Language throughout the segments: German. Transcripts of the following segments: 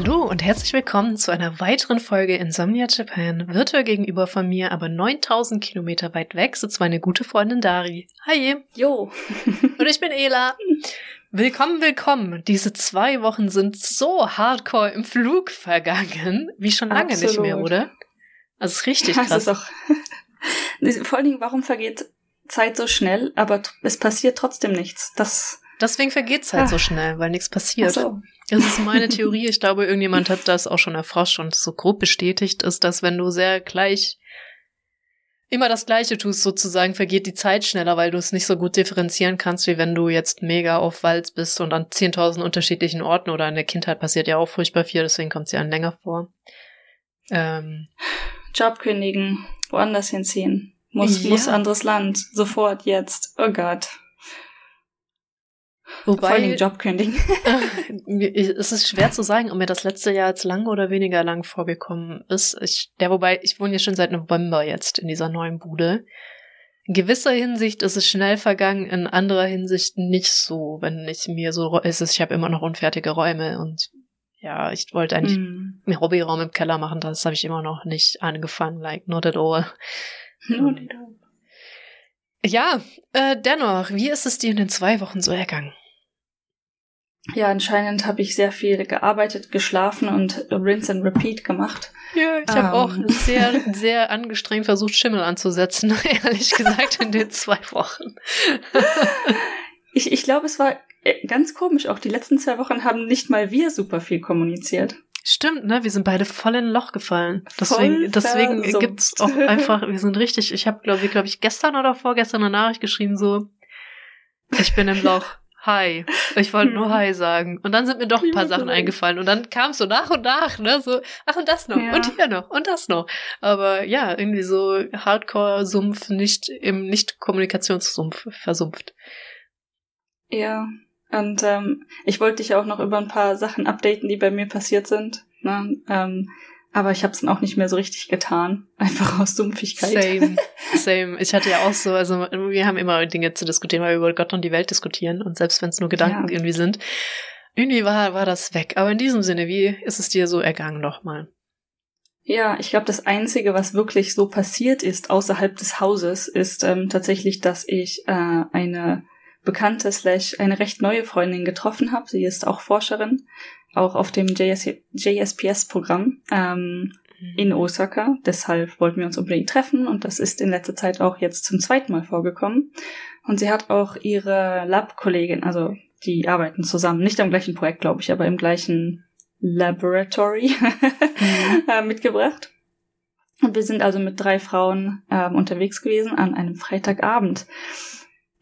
Hallo und herzlich willkommen zu einer weiteren Folge Insomnia Japan. Virtuell gegenüber von mir, aber 9000 Kilometer weit weg, sitzt meine gute Freundin Dari. Hi. Jo. und ich bin Ela. Willkommen, willkommen. Diese zwei Wochen sind so hardcore im Flug vergangen, wie schon lange Absolut. nicht mehr, oder? Also ist richtig krass. Das ist auch Vor allen Dingen, warum vergeht Zeit so schnell, aber es passiert trotzdem nichts? Das Deswegen vergeht Zeit halt so schnell, weil nichts passiert. Ach so. Das ist meine Theorie. Ich glaube, irgendjemand hat das auch schon erforscht und so grob bestätigt ist, dass wenn du sehr gleich immer das Gleiche tust, sozusagen, vergeht die Zeit schneller, weil du es nicht so gut differenzieren kannst, wie wenn du jetzt mega auf Walz bist und an 10.000 unterschiedlichen Orten oder in der Kindheit passiert ja auch furchtbar viel, deswegen kommt sie an länger vor. Ähm, Job kündigen, woanders hinziehen. Muss, ja. muss anderes Land. Sofort, jetzt. Oh Gott. Wobei, Vor allem Job kündigen. es ist schwer zu sagen, ob mir das letzte Jahr jetzt lang oder weniger lang vorgekommen ist. Ich, der, wobei, ich wohne ja schon seit November jetzt in dieser neuen Bude. In gewisser Hinsicht ist es schnell vergangen, in anderer Hinsicht nicht so, wenn ich mir so, es ist, ich habe immer noch unfertige Räume und ja, ich wollte eigentlich mm. einen Hobbyraum im Keller machen, das habe ich immer noch nicht angefangen, like, not at all. Not at all. Ja, äh, dennoch, wie ist es dir in den zwei Wochen so ergangen? Ja, anscheinend habe ich sehr viel gearbeitet, geschlafen und Rinse and Repeat gemacht. Ja, ich habe auch ähm. sehr, sehr angestrengt versucht, Schimmel anzusetzen, ehrlich gesagt, in den zwei Wochen. ich ich glaube, es war äh, ganz komisch. Auch die letzten zwei Wochen haben nicht mal wir super viel kommuniziert. Stimmt, ne? Wir sind beide voll in ein Loch gefallen. Deswegen, deswegen gibt's auch einfach, wir sind richtig, ich habe, glaube ich, glaube ich, gestern oder vorgestern eine Nachricht geschrieben, so, ich bin im Loch. Hi. Ich wollte nur Hi sagen. Und dann sind mir doch ein paar Sachen eingefallen. Und dann kam es so nach und nach, ne? So, ach und das noch. Ja. Und hier noch. Und das noch. Aber ja, irgendwie so Hardcore-Sumpf, nicht im Nicht-Kommunikationssumpf versumpft. Ja. Und ähm, ich wollte dich auch noch über ein paar Sachen updaten, die bei mir passiert sind. Ne? Ähm, aber ich habe es dann auch nicht mehr so richtig getan. Einfach aus Dumpfigkeit. Same, same. Ich hatte ja auch so, also wir haben immer Dinge zu diskutieren, weil wir über Gott und die Welt diskutieren. Und selbst wenn es nur Gedanken ja. irgendwie sind, irgendwie war, war das weg. Aber in diesem Sinne, wie ist es dir so ergangen nochmal? Ja, ich glaube, das Einzige, was wirklich so passiert ist außerhalb des Hauses, ist ähm, tatsächlich, dass ich äh, eine bekannte slash eine recht neue Freundin getroffen habe. Sie ist auch Forscherin, auch auf dem JS JSPS-Programm ähm, mhm. in Osaka. Deshalb wollten wir uns unbedingt treffen und das ist in letzter Zeit auch jetzt zum zweiten Mal vorgekommen. Und sie hat auch ihre Lab-Kollegin, also die arbeiten zusammen, nicht am gleichen Projekt, glaube ich, aber im gleichen Laboratory mhm. äh, mitgebracht. Und wir sind also mit drei Frauen ähm, unterwegs gewesen an einem Freitagabend.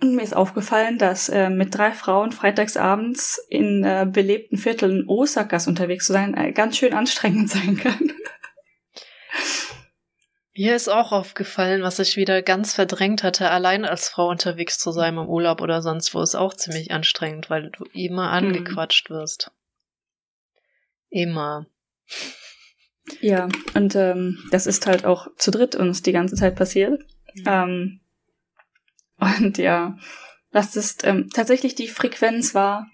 Und mir ist aufgefallen, dass äh, mit drei Frauen freitagsabends in äh, belebten Vierteln Osakas unterwegs zu sein äh, ganz schön anstrengend sein kann. Mir ist auch aufgefallen, was ich wieder ganz verdrängt hatte, allein als Frau unterwegs zu sein im Urlaub oder sonst wo, ist auch ziemlich anstrengend, weil du immer hm. angequatscht wirst. Immer. Ja, und ähm, das ist halt auch zu dritt uns die ganze Zeit passiert. Mhm. Ähm, und ja, das ist ähm, tatsächlich die Frequenz war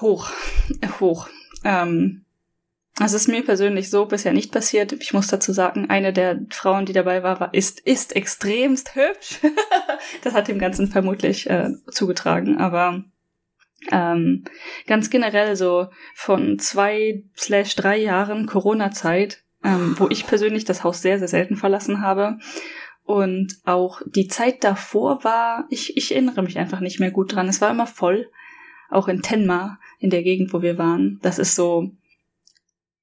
hoch, äh, hoch. Ähm, das ist mir persönlich so bisher nicht passiert. Ich muss dazu sagen, eine der Frauen, die dabei war, war ist, ist extremst hübsch. das hat dem Ganzen vermutlich äh, zugetragen, aber ähm, ganz generell so von zwei slash drei Jahren Corona-Zeit, ähm, wo ich persönlich das Haus sehr, sehr selten verlassen habe, und auch die Zeit davor war, ich, ich erinnere mich einfach nicht mehr gut dran. Es war immer voll. Auch in Tenma, in der Gegend, wo wir waren. Das ist so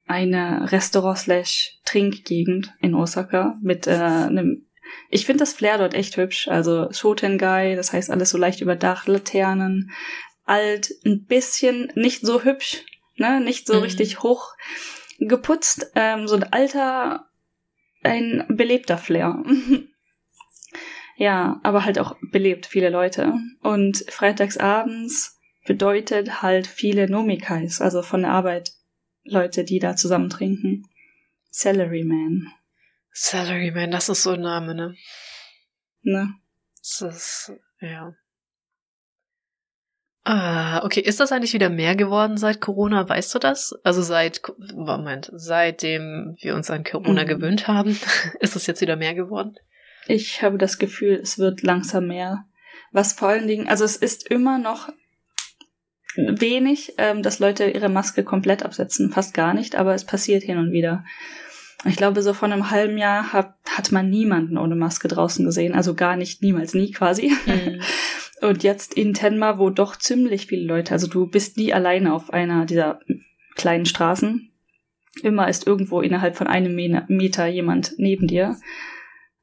eine Restaurant-slash-Trinkgegend in Osaka mit äh, einem ich finde das Flair dort echt hübsch. Also Shotengai, das heißt alles so leicht überdacht, Laternen, alt, ein bisschen nicht so hübsch, ne, nicht so mhm. richtig hoch geputzt, ähm, so ein alter, ein belebter Flair. Ja, aber halt auch belebt, viele Leute. Und freitagsabends bedeutet halt viele Nomikais, also von der Arbeit Leute, die da zusammen trinken. Salaryman. Salaryman, das ist so ein Name, ne? Ne? Das ist, ja. Ah, okay. Ist das eigentlich wieder mehr geworden seit Corona? Weißt du das? Also seit, Moment, seitdem wir uns an Corona mhm. gewöhnt haben, ist es jetzt wieder mehr geworden? Ich habe das Gefühl, es wird langsam mehr. Was vor allen Dingen, also es ist immer noch wenig, ähm, dass Leute ihre Maske komplett absetzen, fast gar nicht, aber es passiert hin und wieder. Ich glaube, so vor einem halben Jahr hat, hat man niemanden ohne Maske draußen gesehen, also gar nicht, niemals, nie quasi. Mhm. Und jetzt in Tenma, wo doch ziemlich viele Leute, also du bist nie alleine auf einer dieser kleinen Straßen. Immer ist irgendwo innerhalb von einem Meter jemand neben dir.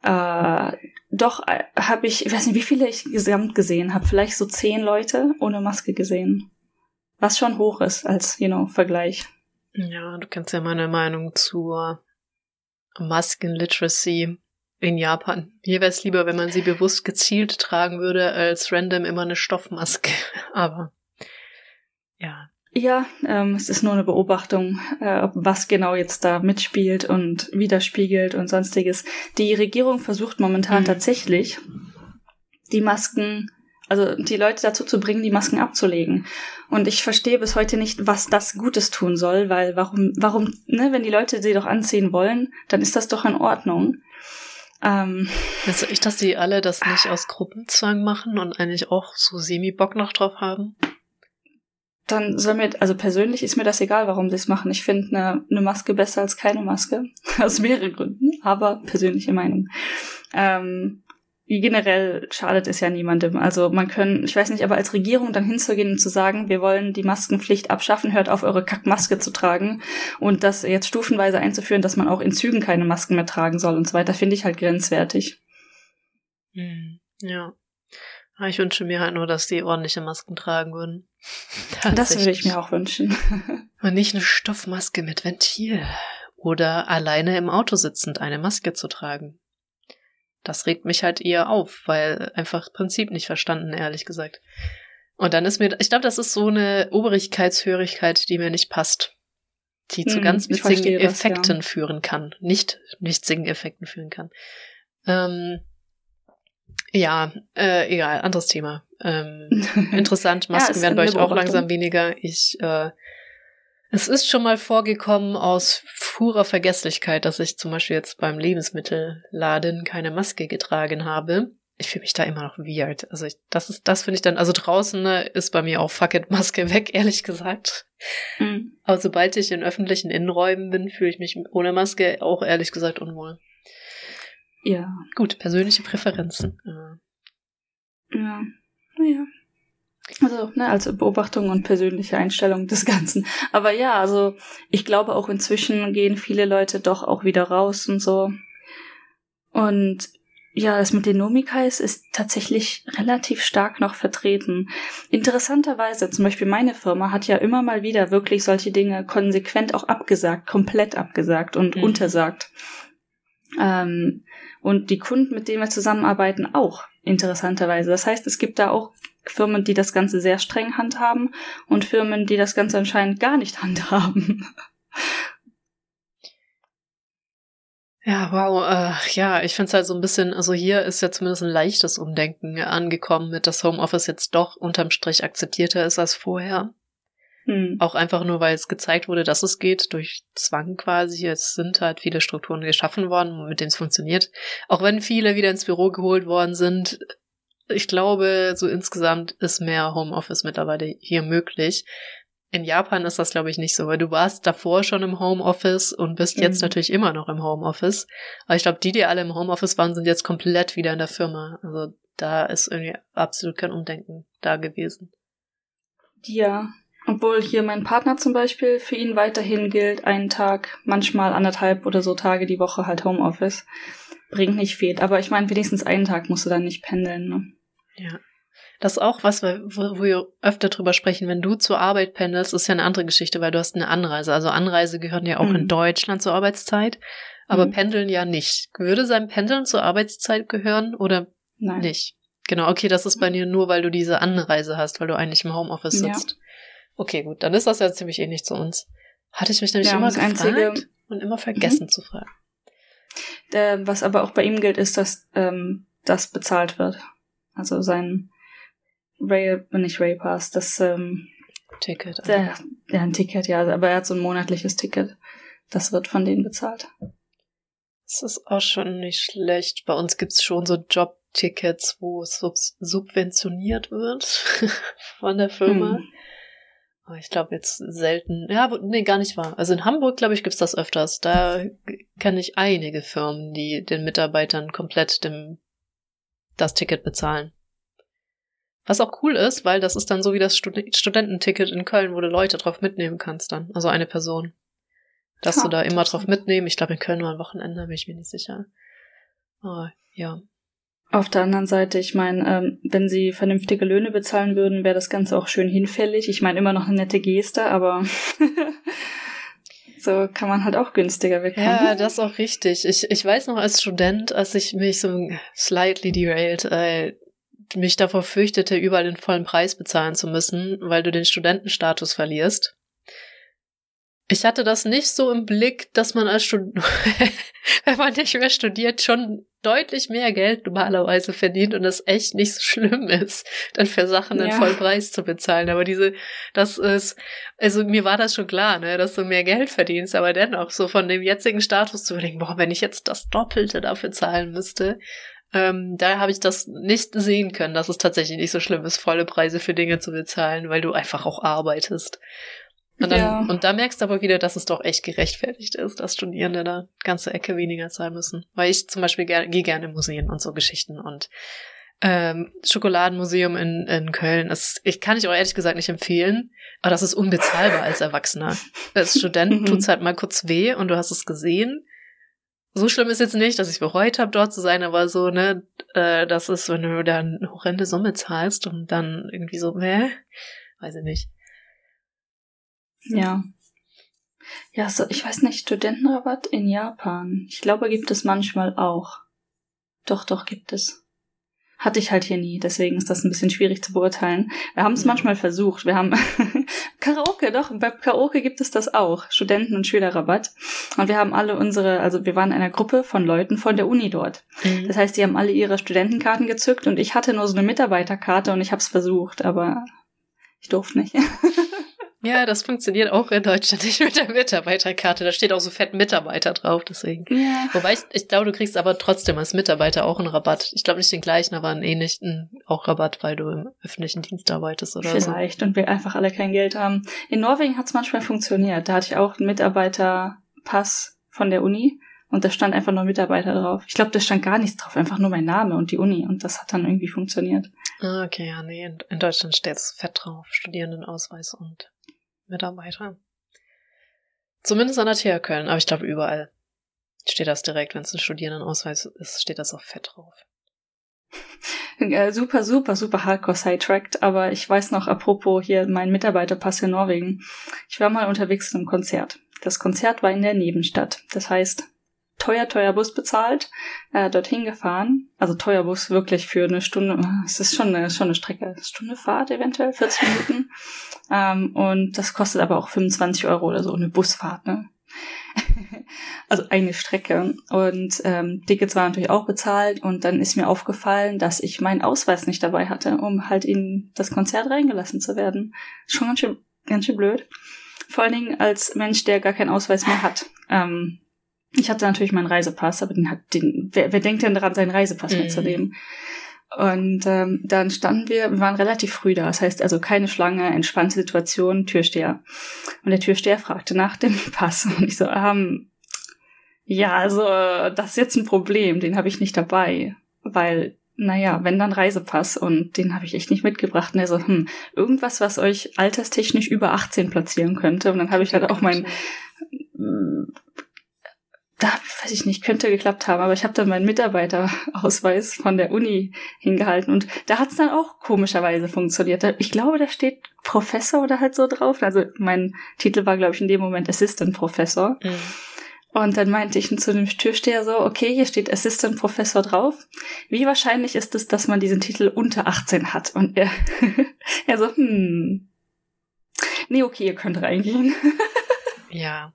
Äh, doch äh, habe ich, ich weiß nicht, wie viele ich gesamt gesehen habe, vielleicht so zehn Leute ohne Maske gesehen. Was schon hoch ist als, you know, Vergleich. Ja, du kennst ja meine Meinung zur Masken-Literacy in Japan. Mir wäre es lieber, wenn man sie bewusst gezielt tragen würde, als random immer eine Stoffmaske. Aber ja. Ja, ähm, es ist nur eine Beobachtung, äh, was genau jetzt da mitspielt und widerspiegelt und sonstiges. Die Regierung versucht momentan mhm. tatsächlich, die Masken also die Leute dazu zu bringen, die Masken abzulegen. Und ich verstehe bis heute nicht, was das Gutes tun soll, weil warum, warum, ne, wenn die Leute sie doch anziehen wollen, dann ist das doch in Ordnung. Ähm, also ich, dass sie alle das nicht aus Gruppenzwang machen und eigentlich auch so semi-Bock noch drauf haben? Dann soll mir, also persönlich ist mir das egal, warum sie es machen. Ich finde eine, eine Maske besser als keine Maske. aus mehreren Gründen, aber persönliche Meinung. Ähm, generell schadet es ja niemandem. Also man können, ich weiß nicht, aber als Regierung dann hinzugehen und zu sagen, wir wollen die Maskenpflicht abschaffen, hört auf, eure Kackmaske zu tragen und das jetzt stufenweise einzuführen, dass man auch in Zügen keine Masken mehr tragen soll und so weiter, finde ich halt grenzwertig. Hm, ja. Ich wünsche mir halt nur, dass die ordentliche Masken tragen würden. Das würde ich mir auch wünschen. Und nicht eine Stoffmaske mit Ventil. Oder alleine im Auto sitzend eine Maske zu tragen das regt mich halt eher auf, weil einfach Prinzip nicht verstanden, ehrlich gesagt. Und dann ist mir, ich glaube, das ist so eine Obrigkeitshörigkeit, die mir nicht passt. Die zu hm, ganz witzigen Effekten das, ja. führen kann. Nicht witzigen Effekten führen kann. Ähm, ja, äh, egal, anderes Thema. Ähm, interessant, Masken ja, werden bei euch auch langsam weniger. Ich äh, es ist schon mal vorgekommen aus purer Vergesslichkeit, dass ich zum Beispiel jetzt beim Lebensmittelladen keine Maske getragen habe. Ich fühle mich da immer noch weird. Also ich, das ist, das finde ich dann, also draußen ne, ist bei mir auch Fuck it Maske weg, ehrlich gesagt. Mhm. Aber sobald ich in öffentlichen Innenräumen bin, fühle ich mich ohne Maske auch ehrlich gesagt unwohl. Ja. Gut, persönliche Präferenzen. Ja. Ja. Naja. Also, ne, als Beobachtung und persönliche Einstellung des Ganzen. Aber ja, also ich glaube auch inzwischen gehen viele Leute doch auch wieder raus und so. Und ja, das mit den Nomikais ist tatsächlich relativ stark noch vertreten. Interessanterweise, zum Beispiel meine Firma hat ja immer mal wieder wirklich solche Dinge konsequent auch abgesagt, komplett abgesagt und mhm. untersagt. Ähm, und die Kunden, mit denen wir zusammenarbeiten, auch interessanterweise. Das heißt, es gibt da auch Firmen, die das Ganze sehr streng handhaben und Firmen, die das Ganze anscheinend gar nicht handhaben. Ja, wow. Äh, ja, ich finde es halt so ein bisschen, also hier ist ja zumindest ein leichtes Umdenken angekommen, mit dass Homeoffice jetzt doch unterm Strich akzeptierter ist als vorher. Hm. Auch einfach nur, weil es gezeigt wurde, dass es geht, durch Zwang quasi. Es sind halt viele Strukturen geschaffen worden, mit denen es funktioniert. Auch wenn viele wieder ins Büro geholt worden sind, ich glaube, so insgesamt ist mehr Homeoffice mittlerweile hier möglich. In Japan ist das, glaube ich, nicht so, weil du warst davor schon im Homeoffice und bist mhm. jetzt natürlich immer noch im Homeoffice. Aber ich glaube, die, die alle im Homeoffice waren, sind jetzt komplett wieder in der Firma. Also da ist irgendwie absolut kein Umdenken da gewesen. Ja, obwohl hier mein Partner zum Beispiel für ihn weiterhin gilt, einen Tag, manchmal anderthalb oder so Tage die Woche halt Homeoffice. Bringt nicht viel. Aber ich meine, wenigstens einen Tag musst du dann nicht pendeln, ne? Ja. Das ist auch was, wo, wo wir öfter drüber sprechen. Wenn du zur Arbeit pendelst, ist ja eine andere Geschichte, weil du hast eine Anreise. Also Anreise gehören ja auch mhm. in Deutschland zur Arbeitszeit, aber mhm. Pendeln ja nicht. Würde sein Pendeln zur Arbeitszeit gehören oder Nein. nicht? Genau, okay, das ist bei dir nur, weil du diese Anreise hast, weil du eigentlich im Homeoffice sitzt. Ja. Okay, gut, dann ist das ja ziemlich ähnlich zu uns. Hatte ich mich nämlich ja, immer gefragt einzige... und immer vergessen mhm. zu fragen. Der, was aber auch bei ihm gilt, ist, dass ähm, das bezahlt wird. Also sein Rail, nicht Railpass, das ähm, Ticket. Der, ja, ein Ticket, ja, aber er hat so ein monatliches Ticket. Das wird von denen bezahlt. Das ist auch schon nicht schlecht. Bei uns gibt's schon so Jobtickets, wo es sub subventioniert wird von der Firma. Hm. Aber ich glaube jetzt selten. Ja, nee, gar nicht wahr. Also in Hamburg, glaube ich, gibt's das öfters. Da kenne ich einige Firmen, die den Mitarbeitern komplett dem, das Ticket bezahlen. Was auch cool ist, weil das ist dann so wie das Stud Studententicket in Köln, wo du Leute drauf mitnehmen kannst dann. Also eine Person. Dass ha, du da immer drauf mitnehmen. Ich glaube, in Köln nur ein Wochenende, bin ich mir nicht sicher. Oh, ja. Auf der anderen Seite, ich meine, ähm, wenn sie vernünftige Löhne bezahlen würden, wäre das Ganze auch schön hinfällig. Ich meine, immer noch eine nette Geste, aber so kann man halt auch günstiger wegkommen. Ja, das ist auch richtig. Ich, ich weiß noch als Student, als ich mich so slightly derailed, äh, mich davor fürchtete, überall den vollen Preis bezahlen zu müssen, weil du den Studentenstatus verlierst. Ich hatte das nicht so im Blick, dass man als Student, wenn man nicht mehr studiert, schon deutlich mehr Geld normalerweise verdient und das echt nicht so schlimm ist, dann für Sachen ja. den Vollpreis zu bezahlen. Aber diese, das ist, also mir war das schon klar, ne, dass du mehr Geld verdienst, aber dennoch so von dem jetzigen Status zu überlegen, boah, wenn ich jetzt das Doppelte dafür zahlen müsste, ähm, da habe ich das nicht sehen können, dass es tatsächlich nicht so schlimm ist, volle Preise für Dinge zu bezahlen, weil du einfach auch arbeitest. Und, dann, ja. und da merkst du aber wieder, dass es doch echt gerechtfertigt ist, dass Studierende da ganze Ecke weniger zahlen müssen. Weil ich zum Beispiel ger gehe gerne in Museen und so Geschichten und ähm, Schokoladenmuseum in, in Köln. Das, ich kann ich auch ehrlich gesagt nicht empfehlen, aber das ist unbezahlbar als Erwachsener. Als Student tut's halt mal kurz weh und du hast es gesehen so schlimm ist jetzt nicht, dass ich bereut habe, dort zu sein, aber so, ne, äh, das ist, wenn du da eine horrende Summe zahlst und dann irgendwie so, hä? Weiß ich nicht. Ja. Ja, so, ich weiß nicht, Studentenrabatt in Japan. Ich glaube, gibt es manchmal auch. Doch, doch, gibt es. Hatte ich halt hier nie, deswegen ist das ein bisschen schwierig zu beurteilen. Wir haben es manchmal versucht. Wir haben Karaoke, doch, bei Karaoke gibt es das auch. Studenten- und Schülerrabatt. Und wir haben alle unsere, also wir waren in einer Gruppe von Leuten von der Uni dort. Mhm. Das heißt, die haben alle ihre Studentenkarten gezückt und ich hatte nur so eine Mitarbeiterkarte und ich habe es versucht, aber ich durfte nicht. Ja, das funktioniert auch in Deutschland nicht mit der Mitarbeiterkarte. Da steht auch so fett Mitarbeiter drauf, deswegen. Ja. Wobei ich, ich glaube, du kriegst aber trotzdem als Mitarbeiter auch einen Rabatt. Ich glaube nicht den gleichen, aber einen ähnlichen auch Rabatt, weil du im öffentlichen Dienst arbeitest oder Vielleicht, so. Vielleicht und wir einfach alle kein Geld haben. In Norwegen hat es manchmal funktioniert. Da hatte ich auch einen Mitarbeiterpass von der Uni und da stand einfach nur Mitarbeiter drauf. Ich glaube, da stand gar nichts drauf, einfach nur mein Name und die Uni und das hat dann irgendwie funktioniert. Ah, okay, ja, nee, in, in Deutschland steht es fett drauf, Studierendenausweis und Mitarbeiter. Zumindest an der TH Köln, aber ich glaube überall steht das direkt, wenn es ein Studierendenausweis ist, steht das auch fett drauf. Super, super, super hardcore sidetracked, aber ich weiß noch, apropos hier mein Mitarbeiterpass in Norwegen. Ich war mal unterwegs zu einem Konzert. Das Konzert war in der Nebenstadt. Das heißt, teuer, teuer Bus bezahlt, äh, dorthin gefahren. Also teuer Bus wirklich für eine Stunde. Es ist schon eine, schon eine Strecke. Stunde Fahrt eventuell, 40 Minuten. Ähm, und das kostet aber auch 25 Euro oder so, eine Busfahrt, ne? also eine Strecke. Und ähm, Tickets waren natürlich auch bezahlt und dann ist mir aufgefallen, dass ich meinen Ausweis nicht dabei hatte, um halt in das Konzert reingelassen zu werden. Schon ganz schön, ganz schön blöd. Vor allen Dingen als Mensch, der gar keinen Ausweis mehr hat. Ähm, ich hatte natürlich meinen Reisepass, aber den hat den, wer, wer denkt denn daran, seinen Reisepass mhm. mitzunehmen? Und ähm, dann standen wir, wir waren relativ früh da, das heißt also keine Schlange, entspannte Situation, Türsteher. Und der Türsteher fragte nach dem Pass und ich so, ähm, ja, also das ist jetzt ein Problem, den habe ich nicht dabei, weil naja, wenn dann Reisepass und den habe ich echt nicht mitgebracht. Und er so, hm, irgendwas, was euch alterstechnisch über 18 platzieren könnte. Und dann habe ich halt auch mein ich nicht, könnte geklappt haben, aber ich habe dann meinen Mitarbeiterausweis von der Uni hingehalten und da hat es dann auch komischerweise funktioniert. Ich glaube, da steht Professor oder halt so drauf. Also mein Titel war, glaube ich, in dem Moment Assistant Professor. Mhm. Und dann meinte ich zu dem Türsteher so, okay, hier steht Assistant Professor drauf. Wie wahrscheinlich ist es, dass man diesen Titel unter 18 hat? Und er, er so, hm, nee, okay, ihr könnt reingehen. ja.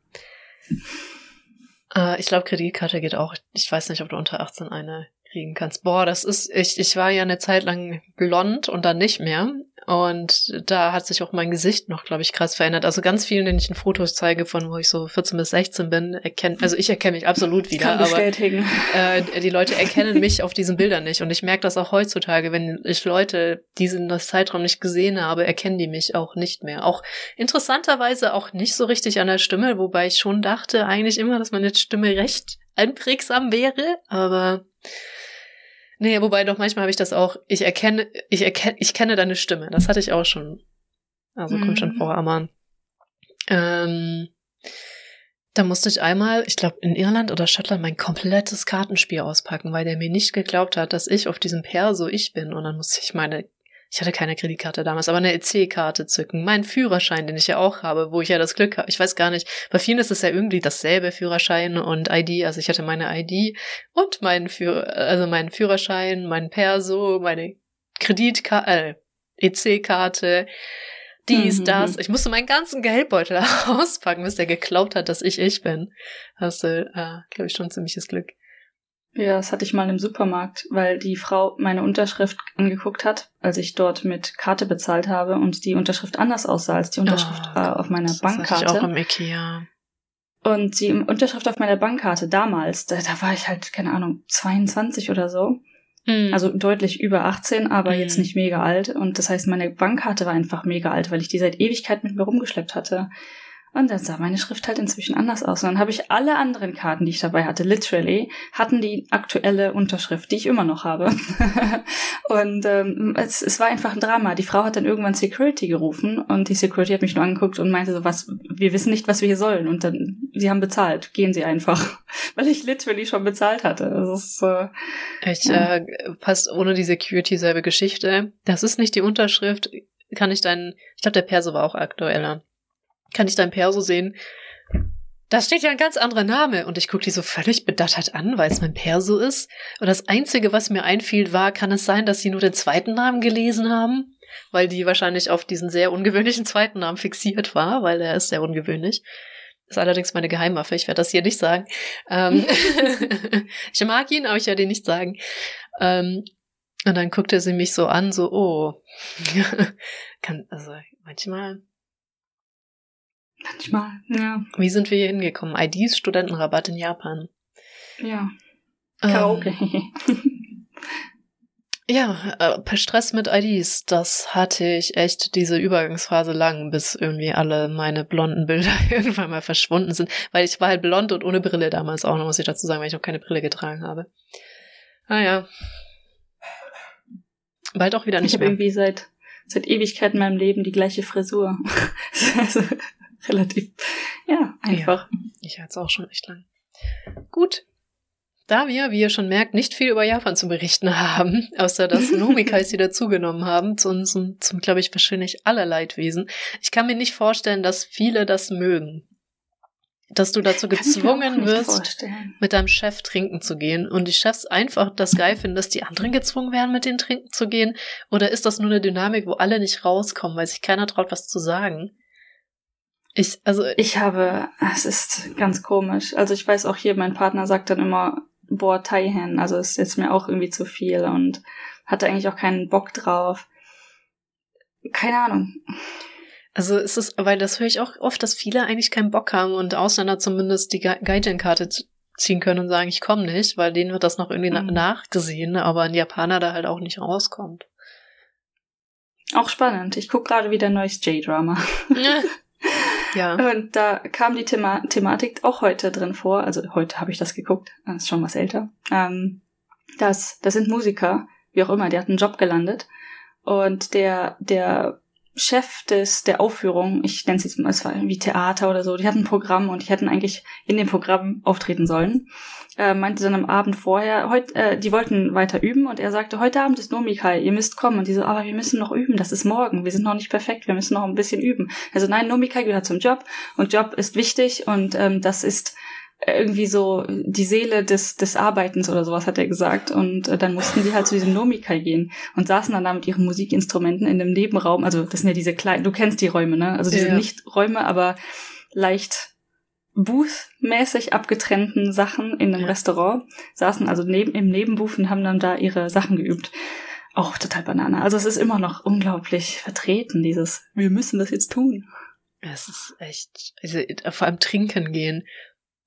Äh, ich glaube, Kreditkarte geht auch. Ich weiß nicht, ob du unter 18 eine kriegen kannst. Boah, das ist, ich, ich war ja eine Zeit lang blond und dann nicht mehr. Und da hat sich auch mein Gesicht noch, glaube ich, krass verändert. Also ganz vielen, denen ich in Fotos zeige, von wo ich so 14 bis 16 bin, erkennen, also ich erkenne mich absolut wieder, Kann aber äh, die Leute erkennen mich auf diesen Bildern nicht. Und ich merke das auch heutzutage, wenn ich Leute diesen Zeitraum nicht gesehen habe, erkennen die mich auch nicht mehr. Auch interessanterweise auch nicht so richtig an der Stimme, wobei ich schon dachte eigentlich immer, dass meine Stimme recht einprägsam wäre, aber Nee, wobei doch manchmal habe ich das auch, ich erkenne, ich erkenne, ich kenne deine Stimme. Das hatte ich auch schon. Also mhm. kommt schon mhm. vor, aber ähm, da musste ich einmal, ich glaube in Irland oder Schottland, mein komplettes Kartenspiel auspacken, weil der mir nicht geglaubt hat, dass ich auf diesem Perso ich bin. Und dann musste ich meine ich hatte keine Kreditkarte damals, aber eine EC-Karte zücken. Mein Führerschein, den ich ja auch habe, wo ich ja das Glück habe. Ich weiß gar nicht, bei vielen ist es ja irgendwie dasselbe Führerschein und ID. Also ich hatte meine ID und meinen Führ also meinen Führerschein, mein Perso, meine Kreditkarte, äh, EC-Karte, dies, mhm. das. Ich musste meinen ganzen Geldbeutel auspacken, bis der geglaubt hat, dass ich ich bin. Hast du, äh, glaube ich, schon ziemliches Glück. Ja, das hatte ich mal im Supermarkt, weil die Frau meine Unterschrift angeguckt hat, als ich dort mit Karte bezahlt habe und die Unterschrift anders aussah als die Unterschrift oh, auf meiner das Bankkarte. Das ich auch im Ikea. Und die Unterschrift auf meiner Bankkarte damals, da, da war ich halt, keine Ahnung, 22 oder so. Mhm. Also deutlich über 18, aber mhm. jetzt nicht mega alt. Und das heißt, meine Bankkarte war einfach mega alt, weil ich die seit Ewigkeit mit mir rumgeschleppt hatte. Und dann sah meine Schrift halt inzwischen anders aus. Und dann habe ich alle anderen Karten, die ich dabei hatte, literally, hatten die aktuelle Unterschrift, die ich immer noch habe. und ähm, es, es war einfach ein Drama. Die Frau hat dann irgendwann Security gerufen und die Security hat mich nur angeguckt und meinte so, was, wir wissen nicht, was wir hier sollen. Und dann, sie haben bezahlt, gehen sie einfach. Weil ich literally schon bezahlt hatte. Das ist, äh, ich, ja. äh, fast ohne die Security selbe Geschichte. Das ist nicht die Unterschrift. Kann ich deinen, ich glaube, der Perso war auch aktueller kann ich dein Perso sehen. Da steht ja ein ganz anderer Name und ich gucke die so völlig bedattert an, weil es mein Perso ist. Und das Einzige, was mir einfiel, war, kann es sein, dass sie nur den zweiten Namen gelesen haben? Weil die wahrscheinlich auf diesen sehr ungewöhnlichen zweiten Namen fixiert war, weil er ist sehr ungewöhnlich. Ist allerdings meine Geheimwaffe, ich werde das hier nicht sagen. Ähm ich mag ihn, aber ich werde ihn nicht sagen. Ähm und dann guckte sie mich so an, so, oh. kann, also manchmal Manchmal, ja. Wie sind wir hier hingekommen? IDs, Studentenrabatt in Japan. Ja. Karaoke. Ähm, ja, äh, per Stress mit IDs, das hatte ich echt diese Übergangsphase lang, bis irgendwie alle meine blonden Bilder irgendwann mal verschwunden sind. Weil ich war halt blond und ohne Brille damals auch noch, muss ich dazu sagen, weil ich noch keine Brille getragen habe. Naja. Ah, Bald auch wieder nicht ich mehr. Ich habe irgendwie seit, seit Ewigkeit in meinem Leben die gleiche Frisur. relativ, ja, einfach. Ja, ich hatte es auch schon echt lang. Gut. Da wir, wie ihr schon merkt, nicht viel über Japan zu berichten haben, außer dass Nomikais sie dazugenommen haben, zu uns, zum, zum glaube ich, wahrscheinlich aller Leidwesen. Ich kann mir nicht vorstellen, dass viele das mögen. Dass du dazu gezwungen wirst, vorstellen. mit deinem Chef trinken zu gehen und die Chefs einfach das geil finden, dass die anderen gezwungen werden, mit denen trinken zu gehen? Oder ist das nur eine Dynamik, wo alle nicht rauskommen, weil sich keiner traut, was zu sagen? Ich, also. Ich habe, es ist ganz komisch. Also ich weiß auch hier, mein Partner sagt dann immer, boah, Taihen, also ist jetzt mir auch irgendwie zu viel und hatte eigentlich auch keinen Bock drauf. Keine Ahnung. Also ist es, weil das höre ich auch oft, dass viele eigentlich keinen Bock haben und Ausländer zumindest die Gaijin-Karte ziehen können und sagen, ich komme nicht, weil denen wird das noch irgendwie mhm. nachgesehen, aber ein Japaner da halt auch nicht rauskommt. Auch spannend. Ich gucke gerade wieder ein neues J-Drama. Ja. Und da kam die Thema Thematik auch heute drin vor. Also heute habe ich das geguckt, das ist schon was älter. Ähm, das, das sind Musiker, wie auch immer, die hatten einen Job gelandet. Und der, der Chef des, der Aufführung, ich nenne es jetzt mal, es war irgendwie Theater oder so, die hatten ein Programm und die hätten eigentlich in dem Programm auftreten sollen. Äh, meinte dann am Abend vorher, heut, äh, die wollten weiter üben und er sagte, heute Abend ist Nomikai, ihr müsst kommen. Und die so, aber wir müssen noch üben, das ist morgen, wir sind noch nicht perfekt, wir müssen noch ein bisschen üben. Also nein, Nomikai gehört zum Job und Job ist wichtig und ähm, das ist irgendwie so die Seele des, des Arbeitens oder sowas, hat er gesagt. Und äh, dann mussten die halt zu diesem Nomikai gehen und saßen dann da mit ihren Musikinstrumenten in dem Nebenraum. Also das sind ja diese kleinen, du kennst die Räume, ne? Also diese ja. nicht Räume, aber leicht Booth-mäßig abgetrennten Sachen in einem Ja. Restaurant, saßen also neben, im Nebenbooth und haben dann da ihre Sachen geübt. Auch total Banane. Also es ist immer noch unglaublich vertreten, dieses, wir müssen das jetzt tun. Es ist echt, also vor allem trinken gehen.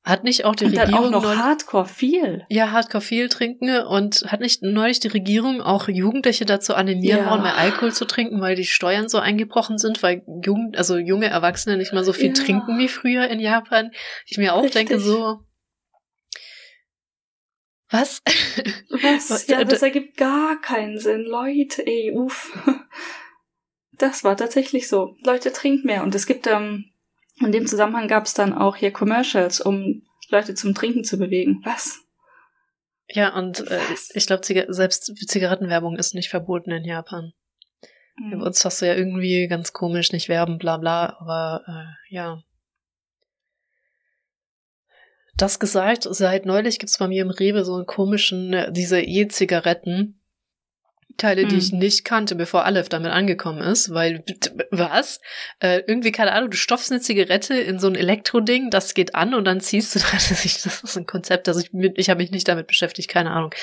Hat nicht auch die Und dann Regierung auch noch Hardcore viel. ja, Hardcore viel trinken und hat nicht neulich die Regierung auch Jugendliche dazu animieren Ja. wollen, mehr Alkohol zu trinken, weil die Steuern so eingebrochen sind, weil Jugend, also junge Erwachsene nicht mal so viel Ja. trinken wie früher in Japan. Ich mir auch Richtig. denke so, was? Was? Was- Ja, äh, das ergibt gar keinen Sinn. Leute, ey, uff. Das war tatsächlich so. Leute, trinkt mehr. Und es gibt, ähm, in dem Zusammenhang gab es dann auch hier Commercials, um Leute zum Trinken zu bewegen. Was? Ja, und äh, ich glaube, selbst Zigarettenwerbung ist nicht verboten in Japan. Bei Hm. uns hast du ja irgendwie ganz komisch nicht werben, bla bla, aber äh, ja. Das gesagt, seit neulich gibt's bei mir im Rewe so einen komischen, äh, diese E-Zigaretten. Teile, die Hm. ich nicht kannte, bevor Aleph damit angekommen ist, weil, was? Äh, irgendwie, keine Ahnung, du stopfst eine Zigarette in so ein Elektroding, das geht an und dann ziehst du da, das ist ein Konzept, also ich, ich habe mich nicht damit beschäftigt, keine Ahnung.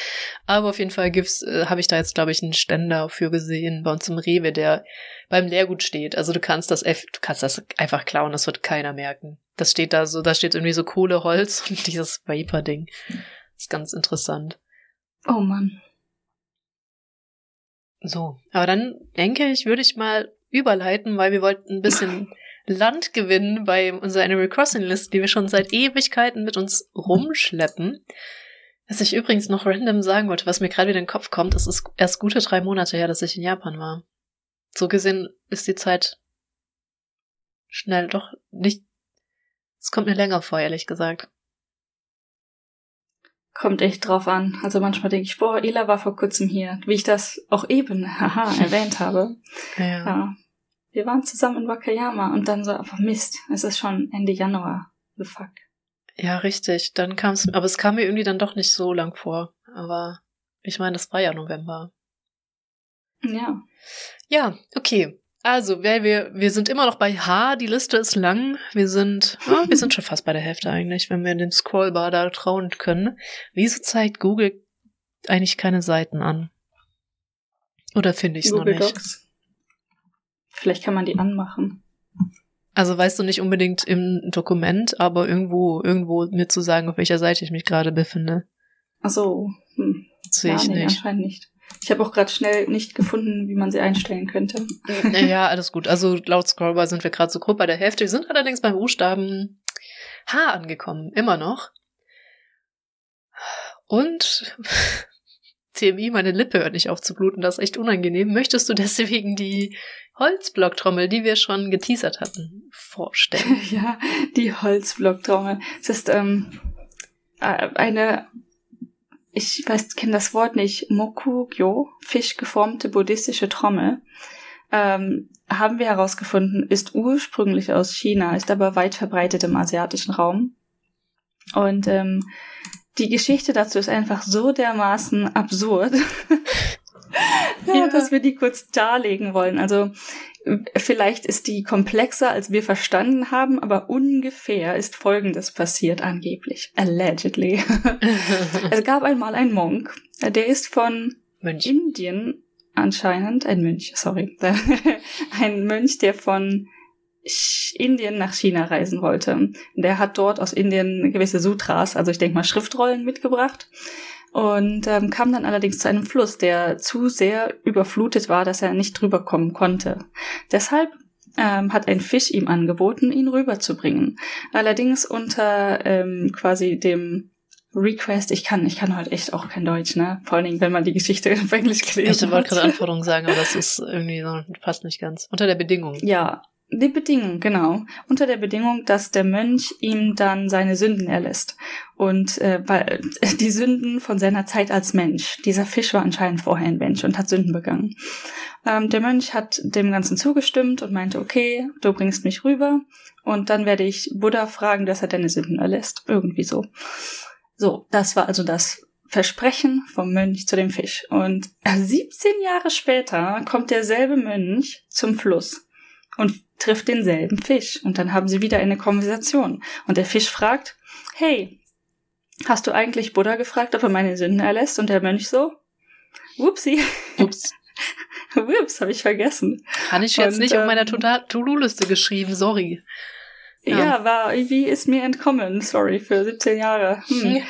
Aber auf jeden Fall gibt's, äh, habe ich da jetzt, glaube ich, einen Ständer für gesehen bei uns im Rewe, der beim Leergut steht. Also du kannst das, eff- du kannst das einfach klauen, das wird keiner merken. Das steht da so, da steht irgendwie so Kohle, Holz und dieses Vapor-Ding. Ist ganz interessant. Oh Mann. So, aber dann denke ich, würde ich mal überleiten, weil wir wollten ein bisschen Land gewinnen bei unserer Animal Crossing List, die wir schon seit Ewigkeiten mit uns rumschleppen. Was ich übrigens noch random sagen wollte, was mir gerade wieder in den Kopf kommt, es ist erst gute drei Monate her, dass ich in Japan war. So gesehen ist die Zeit schnell doch nicht. Es kommt mir länger vor, ehrlich gesagt. Kommt echt drauf an. Also manchmal denke ich, boah, Ela war vor kurzem hier, wie ich das auch eben, haha, erwähnt habe. Ja. Ja. Wir waren zusammen in Wakayama und dann so, aber Mist, es ist schon Ende Januar. The fuck. Ja, richtig. Dann kam es, aber es kam mir irgendwie dann doch nicht so lang vor. Aber ich meine, das war ja November. Ja. Ja, okay. Also, wer wir, wir sind immer noch bei H, die Liste ist lang. Wir sind, ja, wir sind schon fast bei der Hälfte eigentlich, wenn wir in den Scrollbar da trauen können. Wieso zeigt Google eigentlich keine Seiten an? Oder finde ich es noch nicht? Docs. Vielleicht kann man die anmachen. Also weißt du nicht unbedingt im Dokument, aber irgendwo, irgendwo mir zu sagen, auf welcher Seite ich mich gerade befinde. Ach so. Hm. Sehe ich nee, nicht. anscheinend nicht. Ich habe auch gerade schnell nicht gefunden, wie man sie einstellen könnte. Ja, alles gut. Also laut Scrollbar sind wir gerade so grob bei der Hälfte. Wir sind allerdings beim Buchstaben H angekommen. Immer noch. Und TMI, meine Lippe hört nicht auf zu bluten. Das ist echt unangenehm. Möchtest du deswegen die Holzblocktrommel, die wir schon geteasert hatten, vorstellen? ja, die Holzblocktrommel. Es ist ähm, äh, eine, ich weiß, kenne das Wort nicht, Mokugyo, fischgeformte buddhistische Trommel. Ähm, haben wir herausgefunden, ist ursprünglich aus China, ist aber weit verbreitet im asiatischen Raum. Und ähm, die Geschichte dazu ist einfach so dermaßen absurd, ja, dass wir die kurz darlegen wollen. Also vielleicht ist die komplexer, als wir verstanden haben, aber ungefähr ist Folgendes passiert, angeblich. Allegedly. es gab einmal einen Monk, der ist von Mönch. Indien anscheinend, ein Mönch, sorry, ein Mönch, der von Indien nach China reisen wollte. Der hat dort aus Indien gewisse Sutras, also ich denke mal Schriftrollen mitgebracht und ähm, kam dann allerdings zu einem Fluss, der zu sehr überflutet war, dass er nicht drüber kommen konnte. Deshalb ähm, hat ein Fisch ihm angeboten, ihn rüberzubringen. Allerdings unter ähm, quasi dem Request, ich kann, ich kann heute echt auch kein Deutsch, ne? Vor allen Dingen, wenn man die Geschichte auf Englisch Ich gelesen wollte gerade hat. Anforderungen sagen, aber das ist irgendwie so, passt nicht ganz. Unter der Bedingung. Ja, die Bedingung, genau. Unter der Bedingung, dass der Mönch ihm dann seine Sünden erlässt. Und äh, weil die Sünden von seiner Zeit als Mensch. Dieser Fisch war anscheinend vorher ein Mensch und hat Sünden begangen. Ähm, der Mönch hat dem Ganzen zugestimmt und meinte, okay, du bringst mich rüber und dann werde ich Buddha fragen, dass er deine Sünden erlässt. Irgendwie so. So, das war also das Versprechen vom Mönch zu dem Fisch. Und äh, 17 Jahre später kommt derselbe Mönch zum Fluss und trifft denselben Fisch. Und dann haben sie wieder eine Konversation. Und der Fisch fragt, hey, hast du eigentlich Buddha gefragt, ob er meine Sünden erlässt? Und der Mönch so, whoopsie. Ups. Ups, habe ich vergessen. Hatte ich jetzt Und, nicht auf ähm, meiner To-Do-Liste geschrieben, sorry. Ja. Ja. war irgendwie ist mir entkommen, sorry, für 17 Jahre. Hm.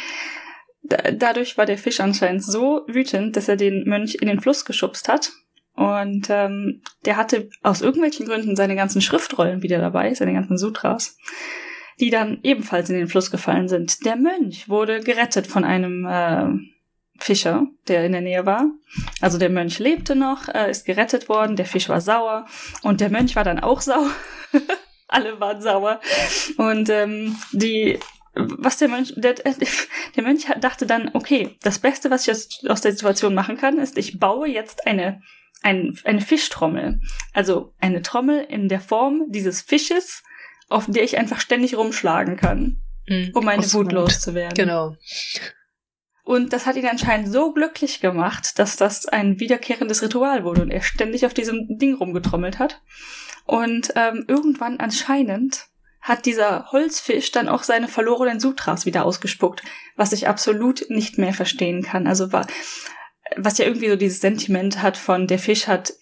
Da, dadurch war der Fisch anscheinend so wütend, dass er den Mönch in den Fluss geschubst hat. Und ähm, der hatte aus irgendwelchen Gründen seine ganzen Schriftrollen wieder dabei, seine ganzen Sutras, die dann ebenfalls in den Fluss gefallen sind. Der Mönch wurde gerettet von einem äh, Fischer, der in der Nähe war. Also der Mönch lebte noch, äh, ist gerettet worden, der Fisch war sauer und der Mönch war dann auch sauer. Alle waren sauer. Und ähm, die, was der Mönch, der, der Mönch dachte dann, okay, das Beste, was ich aus, aus der Situation machen kann, ist, ich baue jetzt eine, ein, eine Fischtrommel. Also eine Trommel in der Form dieses Fisches, auf der ich einfach ständig rumschlagen kann, Mhm. um meine Wut loszuwerden. Genau. Und das hat ihn anscheinend so glücklich gemacht, dass das ein wiederkehrendes Ritual wurde und er ständig auf diesem Ding rumgetrommelt hat. Und ähm, irgendwann anscheinend hat dieser Holzfisch dann auch seine verlorenen Sutras wieder ausgespuckt, was ich absolut nicht mehr verstehen kann. Also war, was ja irgendwie so dieses Sentiment hat von der Fisch hat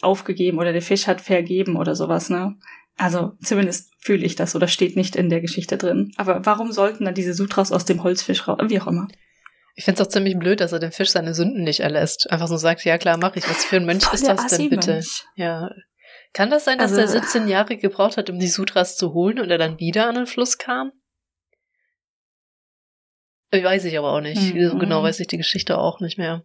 aufgegeben oder der Fisch hat vergeben oder sowas, ne? Also zumindest fühle ich das oder steht nicht in der Geschichte drin. Aber warum sollten dann diese Sutras aus dem Holzfisch raus? Wie auch immer. Ich find's auch ziemlich blöd, dass er dem Fisch seine Sünden nicht erlässt. Einfach so sagt, ja klar, mach ich. Was für ein Mönch Voll ist das denn bitte? Ja. Kann das sein, dass Also- er 17 Jahre gebraucht hat, um die Sutras zu holen und er dann wieder an den Fluss kam? Weiß ich aber auch nicht. Mhm. So genau weiß ich die Geschichte auch nicht mehr.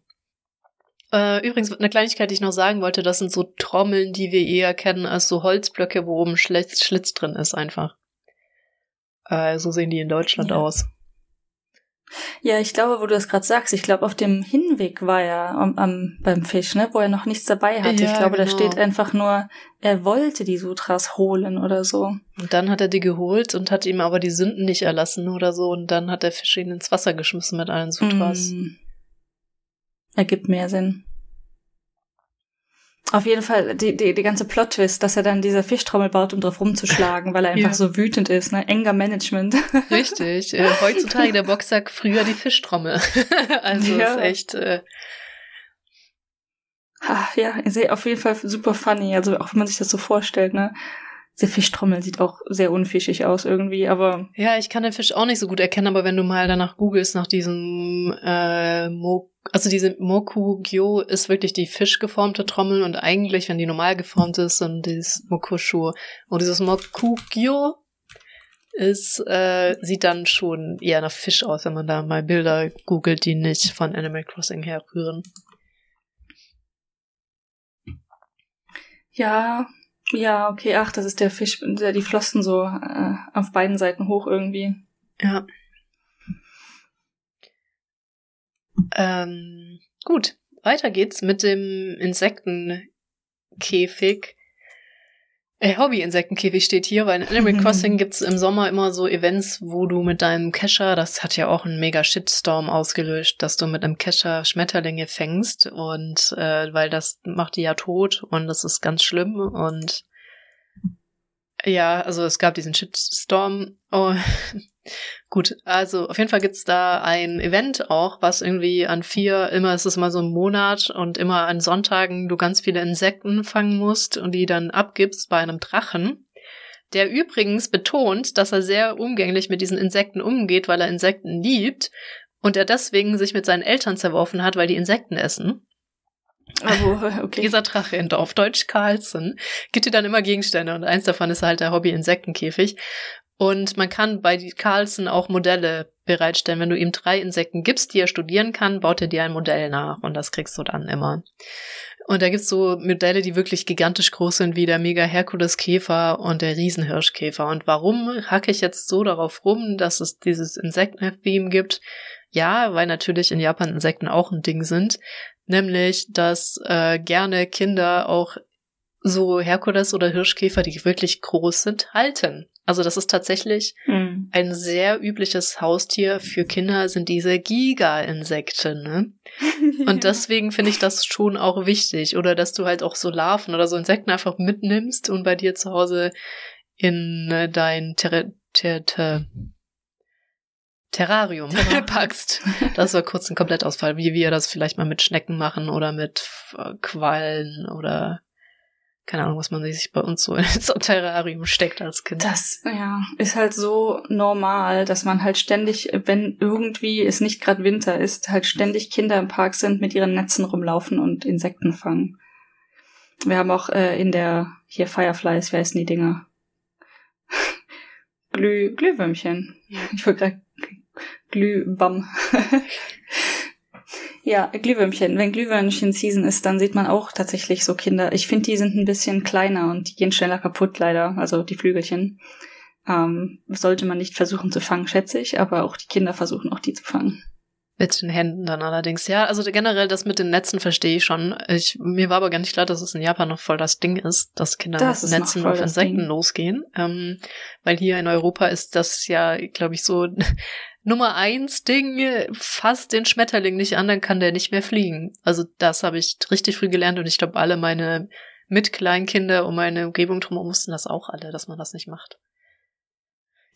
Äh, übrigens, eine Kleinigkeit, die ich noch sagen wollte, das sind so Trommeln, die wir eher kennen als so Holzblöcke, wo oben Schlitz, Schlitz drin ist einfach. Äh, so sehen die in Deutschland Ja. aus. Ja, ich glaube, wo du das gerade sagst, ich glaube, auf dem Hinweg war er am, am, beim Fisch, ne, wo er noch nichts dabei hatte. Ja, ich glaube, da genau. steht einfach nur, er wollte die Sutras holen oder so. Und dann hat er die geholt und hat ihm aber die Sünden nicht erlassen oder so. Und dann hat der Fisch ihn ins Wasser geschmissen mit allen Sutras. Mm. Ergibt mehr Sinn. Auf jeden Fall, die, die, die ganze Plot-Twist, dass er dann diese Fischtrommel baut, um drauf rumzuschlagen, weil er einfach Ja. so wütend ist, ne? Enger Management. Richtig. Äh, heutzutage der Boxsack, früher die Fischtrommel. also Ja. ist echt. Äh, Ah, ja, auf jeden Fall super funny. Also auch wenn man sich das so vorstellt, ne? Diese Fischtrommel sieht auch sehr unfischig aus irgendwie, aber ja, ich kann den Fisch auch nicht so gut erkennen, aber wenn du mal danach googelst nach diesem äh, Mo also diese Mokugyo ist wirklich die fischgeformte Trommel und eigentlich, wenn die normal geformt ist, dann dieses Mokushu. Und dieses Mokugyo ist, äh, sieht dann schon eher nach Fisch aus, wenn man da mal Bilder googelt, die nicht von Animal Crossing herrühren. ja, ja, okay, ach, das ist der Fisch, der die Flossen so äh, auf beiden Seiten hoch irgendwie. Ja. Ähm, gut, weiter geht's mit dem Insektenkäfig. Äh, Hobby-Insektenkäfig steht hier, weil in Animal Crossing gibt's im Sommer immer so Events, wo du mit deinem Kescher, das hat ja auch einen mega Shitstorm ausgelöst, dass du mit einem Kescher Schmetterlinge fängst und äh, weil das macht die ja tot und das ist ganz schlimm und ja, also es gab diesen Shitstorm. Oh, gut, also auf jeden Fall gibt's da ein Event auch, was irgendwie an vier, immer ist es mal so ein Monat und immer an Sonntagen du ganz viele Insekten fangen musst und die dann abgibst bei einem Drachen. Der übrigens betont, dass er sehr umgänglich mit diesen Insekten umgeht, weil er Insekten liebt und er deswegen sich mit seinen Eltern zerworfen hat, weil die Insekten essen. Also, okay. Dieser Drache in auf Deutsch Carlson gibt dir dann immer Gegenstände und eins davon ist halt der Hobby-Insektenkäfig. Und man kann bei Carlson auch Modelle bereitstellen. Wenn du ihm drei Insekten gibst, die er studieren kann, baut er dir ein Modell nach und das kriegst du dann immer. Und da gibt's so Modelle, die wirklich gigantisch groß sind, wie der Mega Herkules Käfer und der Riesenhirschkäfer. Und warum hacke ich jetzt so darauf rum, dass es dieses Insekten-Theme gibt? Ja, weil natürlich in Japan Insekten auch ein Ding sind. Nämlich, dass äh, gerne Kinder auch so Herkules oder Hirschkäfer, die wirklich groß sind, halten. Also das ist tatsächlich mhm. ein sehr übliches Haustier für Kinder, sind diese Giga-Insekten. Ne? Und deswegen finde ich das schon auch wichtig. Oder dass du halt auch so Larven oder so Insekten einfach mitnimmst und bei dir zu Hause in äh, dein Ter Ter Ter Terrarium packst. Das war kurz ein Komplettausfall, wie wir das vielleicht mal mit Schnecken machen oder mit Quallen oder keine Ahnung, was man sich bei uns so ins Terrarium steckt als Kind. Das, ja, ist halt so normal, dass man halt ständig, wenn irgendwie es nicht gerade Winter ist, halt ständig Kinder im Park sind, mit ihren Netzen rumlaufen und Insekten fangen. Wir haben auch äh, in der, hier Fireflies, wie heißen die Dinger? Glüh, Glühwürmchen. Ich wollte gerade Glühbam. Ja, Glühwürmchen. Wenn Glühwürmchen-Season ist, dann sieht man auch tatsächlich so Kinder. Ich finde, die sind ein bisschen kleiner und die gehen schneller kaputt, leider. Also die Flügelchen. Ähm, sollte man nicht versuchen zu fangen, schätze ich, aber auch die Kinder versuchen auch die zu fangen. Mit den Händen dann allerdings. Ja, also generell das mit den Netzen verstehe ich schon. Ich, mir war aber gar nicht klar, dass es in Japan noch voll das Ding ist, dass Kinder das mit Netzen auf Insekten Ding. losgehen. Ähm, weil hier in Europa ist das ja, glaube ich, so Nummer eins Ding, fasst den Schmetterling nicht an, dann kann der nicht mehr fliegen. Also das habe ich richtig früh gelernt und ich glaube, alle meine Mitkleinkinder und meine Umgebung drumherum wussten das auch alle, dass man das nicht macht.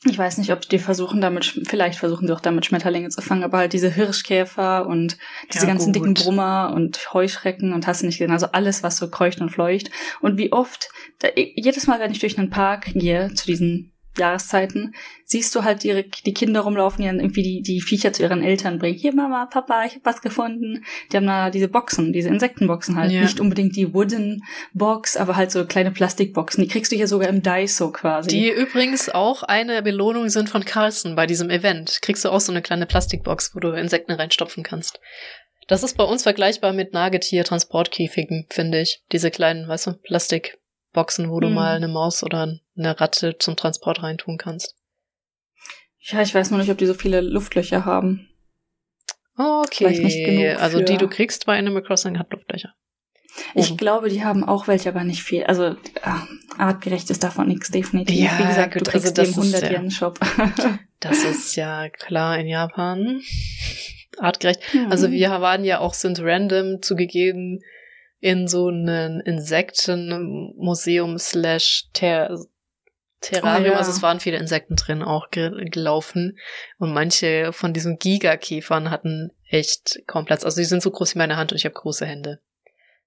Ich weiß nicht, ob die versuchen damit, vielleicht versuchen sie auch damit Schmetterlinge zu fangen, aber halt diese Hirschkäfer und diese ja, ganzen gut. dicken Brummer und Heuschrecken und hast nicht gesehen, also alles, was so kreucht und fleucht. Und wie oft, da, jedes Mal, wenn ich durch einen Park gehe, zu diesen Jahreszeiten, siehst du halt die, die Kinder rumlaufen, die dann irgendwie die, die Viecher zu ihren Eltern bringen. Hier, Mama, Papa, ich hab was gefunden. Die haben da diese Boxen, diese Insektenboxen halt. Ja. Nicht unbedingt die Wooden Box, aber halt so kleine Plastikboxen. Die kriegst du hier sogar im Daiso quasi. Die übrigens auch eine Belohnung sind von Carlson bei diesem Event. Kriegst du auch so eine kleine Plastikbox, wo du Insekten reinstopfen kannst. Das ist bei uns vergleichbar mit Nagetier-Transportkäfigen, finde ich. Diese kleinen, weißt du, Plastik. Boxen, wo du hm. mal eine Maus oder eine Ratte zum Transport reintun kannst. Ja, ich weiß noch nicht, ob die so viele Luftlöcher haben. Okay, also die du kriegst bei Animal Crossing hat Luftlöcher. Ich Oben. glaube, die haben auch welche, aber nicht viel. Also äh, artgerecht ist davon nichts, definitiv. Ja, Wie gesagt, gut, du kriegst also den 100 Yen Shop. das ist ja klar in Japan. Artgerecht. Mhm. Also wir waren ja auch sind random zugegeben in so einen Insektenmuseum slash Ter Terrarium, oh, ja. also es waren viele Insekten drin auch gelaufen und manche von diesen Gigakäfern hatten echt kaum Platz. Also die sind so groß wie meine Hand und ich habe große Hände.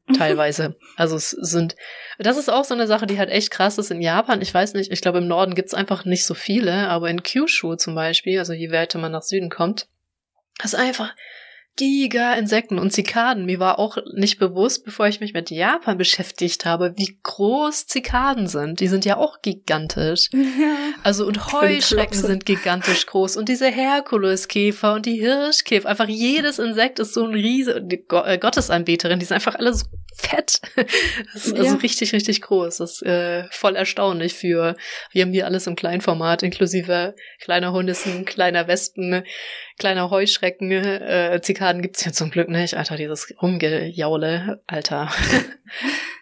Teilweise. also es sind, das ist auch so eine Sache, die halt echt krass ist in Japan. Ich weiß nicht, ich glaube im Norden gibt's einfach nicht so viele, aber in Kyushu zum Beispiel, also je weiter man nach Süden kommt, ist einfach Giga-Insekten und Zikaden. Mir war auch nicht bewusst, bevor ich mich mit Japan beschäftigt habe, wie groß Zikaden sind. Die sind ja auch gigantisch. Ja. Also und Heuschrecken sind gigantisch groß und diese Herkuleskäfer und die Hirschkäfer. Einfach jedes Insekt ist so ein riese die äh, Gottesanbeterin. Die sind einfach alle so fett. Das ist also richtig, richtig groß. Das ist äh, voll erstaunlich für, wir haben hier alles im Kleinformat, inklusive kleiner Hundissen, kleiner Wespen, kleiner Heuschrecken, äh, Zikaden gibt's hier zum Glück nicht. Alter, dieses Rumgejaule, Alter.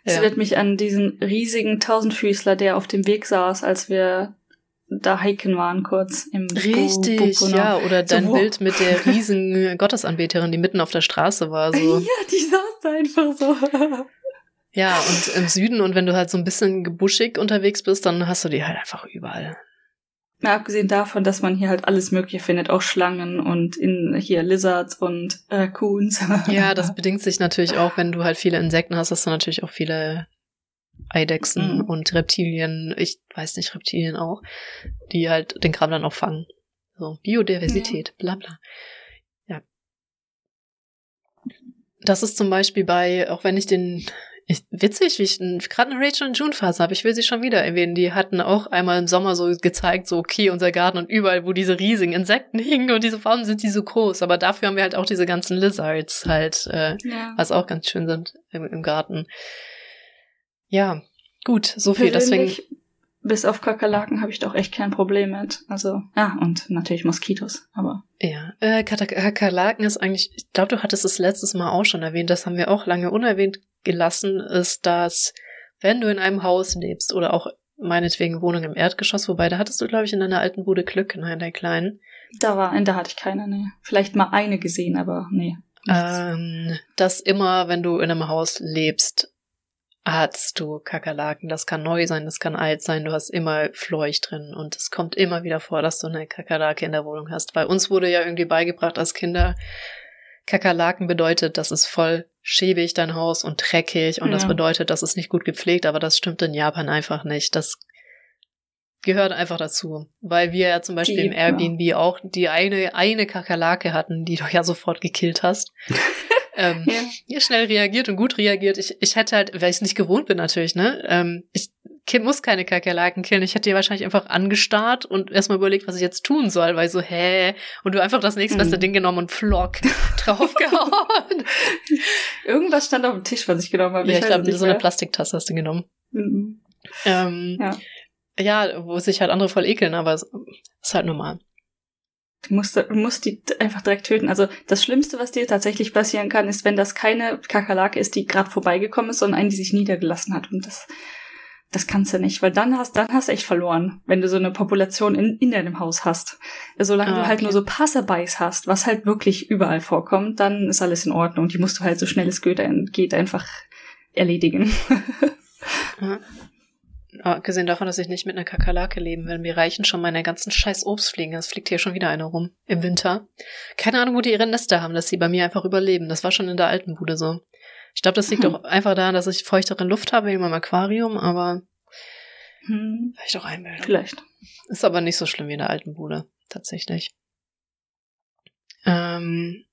Es ja. erinnert mich an diesen riesigen Tausendfüßler, der auf dem Weg saß, als wir da hiken waren kurz im Richtig, Bo ja, oder dein so, Bild mit der riesen Gottesanbeterin, die mitten auf der Straße war, so. ja, die saß da einfach so. ja, und im Süden und wenn du halt so ein bisschen gebuschig unterwegs bist, dann hast du die halt einfach überall. Mal abgesehen davon, dass man hier halt alles Mögliche findet, auch Schlangen und in hier Lizards und äh, Coons. ja, das bedingt sich natürlich auch, wenn du halt viele Insekten hast, hast du natürlich auch viele Eidechsen mhm. und Reptilien, ich weiß nicht, Reptilien auch, die halt den Kram dann auch fangen. So, Biodiversität, ja. bla bla. Ja. Das ist zum Beispiel bei, auch wenn ich den ich, witzig, wie ich gerade eine Rachel und June Phase habe. Ich will sie schon wieder erwähnen. Die hatten auch einmal im Sommer so gezeigt, so okay, unser Garten und überall, wo diese riesigen Insekten hingen und diese Farben sind die so groß. Aber dafür haben wir halt auch diese ganzen Lizards halt, äh, ja. was auch ganz schön sind im, im Garten. Ja, gut, so viel. Deswegen bis auf Kakerlaken habe ich doch echt kein Problem mit. Also, ja, und natürlich Moskitos, aber. Ja, äh, Kakerlaken ist eigentlich, ich glaube, du hattest es letztes Mal auch schon erwähnt, das haben wir auch lange unerwähnt gelassen, ist, dass wenn du in einem Haus lebst oder auch meinetwegen Wohnung im Erdgeschoss, wobei da hattest du, glaube ich, in deiner alten Bude Glück, nein, der kleinen. Da war, da hatte ich keine, nee. Vielleicht mal eine gesehen, aber nee. Ähm, dass immer, wenn du in einem Haus lebst, hast du Kakerlaken. Das kann neu sein, das kann alt sein. Du hast immer Fleuch drin und es kommt immer wieder vor, dass du eine Kakerlake in der Wohnung hast. Bei uns wurde ja irgendwie beigebracht als Kinder, Kakerlaken bedeutet, das ist voll schäbig, dein Haus und dreckig und ja. das bedeutet, das ist nicht gut gepflegt, aber das stimmt in Japan einfach nicht. Das gehört einfach dazu, weil wir ja zum Beispiel die, im Airbnb ja. auch die eine, eine Kakerlake hatten, die du ja sofort gekillt hast. ähm, ja. schnell reagiert und gut reagiert. Ich, ich hätte halt, weil ich es nicht gewohnt bin natürlich, ne? Ähm, ich Kind muss keine Kakerlaken killen. Ich hätte dir wahrscheinlich einfach angestarrt und erstmal überlegt, was ich jetzt tun soll, weil so, hä? Und du einfach das nächstbeste mhm. Ding genommen und flock draufgehauen. Irgendwas stand auf dem Tisch, was ich genommen habe. Ja, ich, ich glaube, so eine Plastiktasse hast du genommen. Mhm. Ähm, ja. ja, wo sich halt andere voll ekeln, aber es ist halt normal. Du musst, du musst die einfach direkt töten. Also das Schlimmste, was dir tatsächlich passieren kann, ist, wenn das keine Kakerlake ist, die gerade vorbeigekommen ist, sondern eine, die sich niedergelassen hat. Und das das kannst du nicht, weil dann hast, dann hast du echt verloren, wenn du so eine Population in, in deinem Haus hast. Solange ah, du halt nur so Passerbys hast, was halt wirklich überall vorkommt, dann ist alles in Ordnung. Die musst du halt so schnell es geht einfach erledigen. ja. Abgesehen davon, dass ich nicht mit einer Kakerlake leben will. Mir reichen schon meine ganzen scheiß Obstfliegen. Es fliegt hier schon wieder eine rum. Im Winter. Keine Ahnung, wo die ihre Nester haben, dass sie bei mir einfach überleben. Das war schon in der alten Bude so. Ich glaube, das liegt hm. auch einfach daran, dass ich feuchtere Luft habe in meinem Aquarium, aber hm. vielleicht auch Einbildung. Vielleicht. Ist aber nicht so schlimm wie in der alten Bude, tatsächlich. Ähm,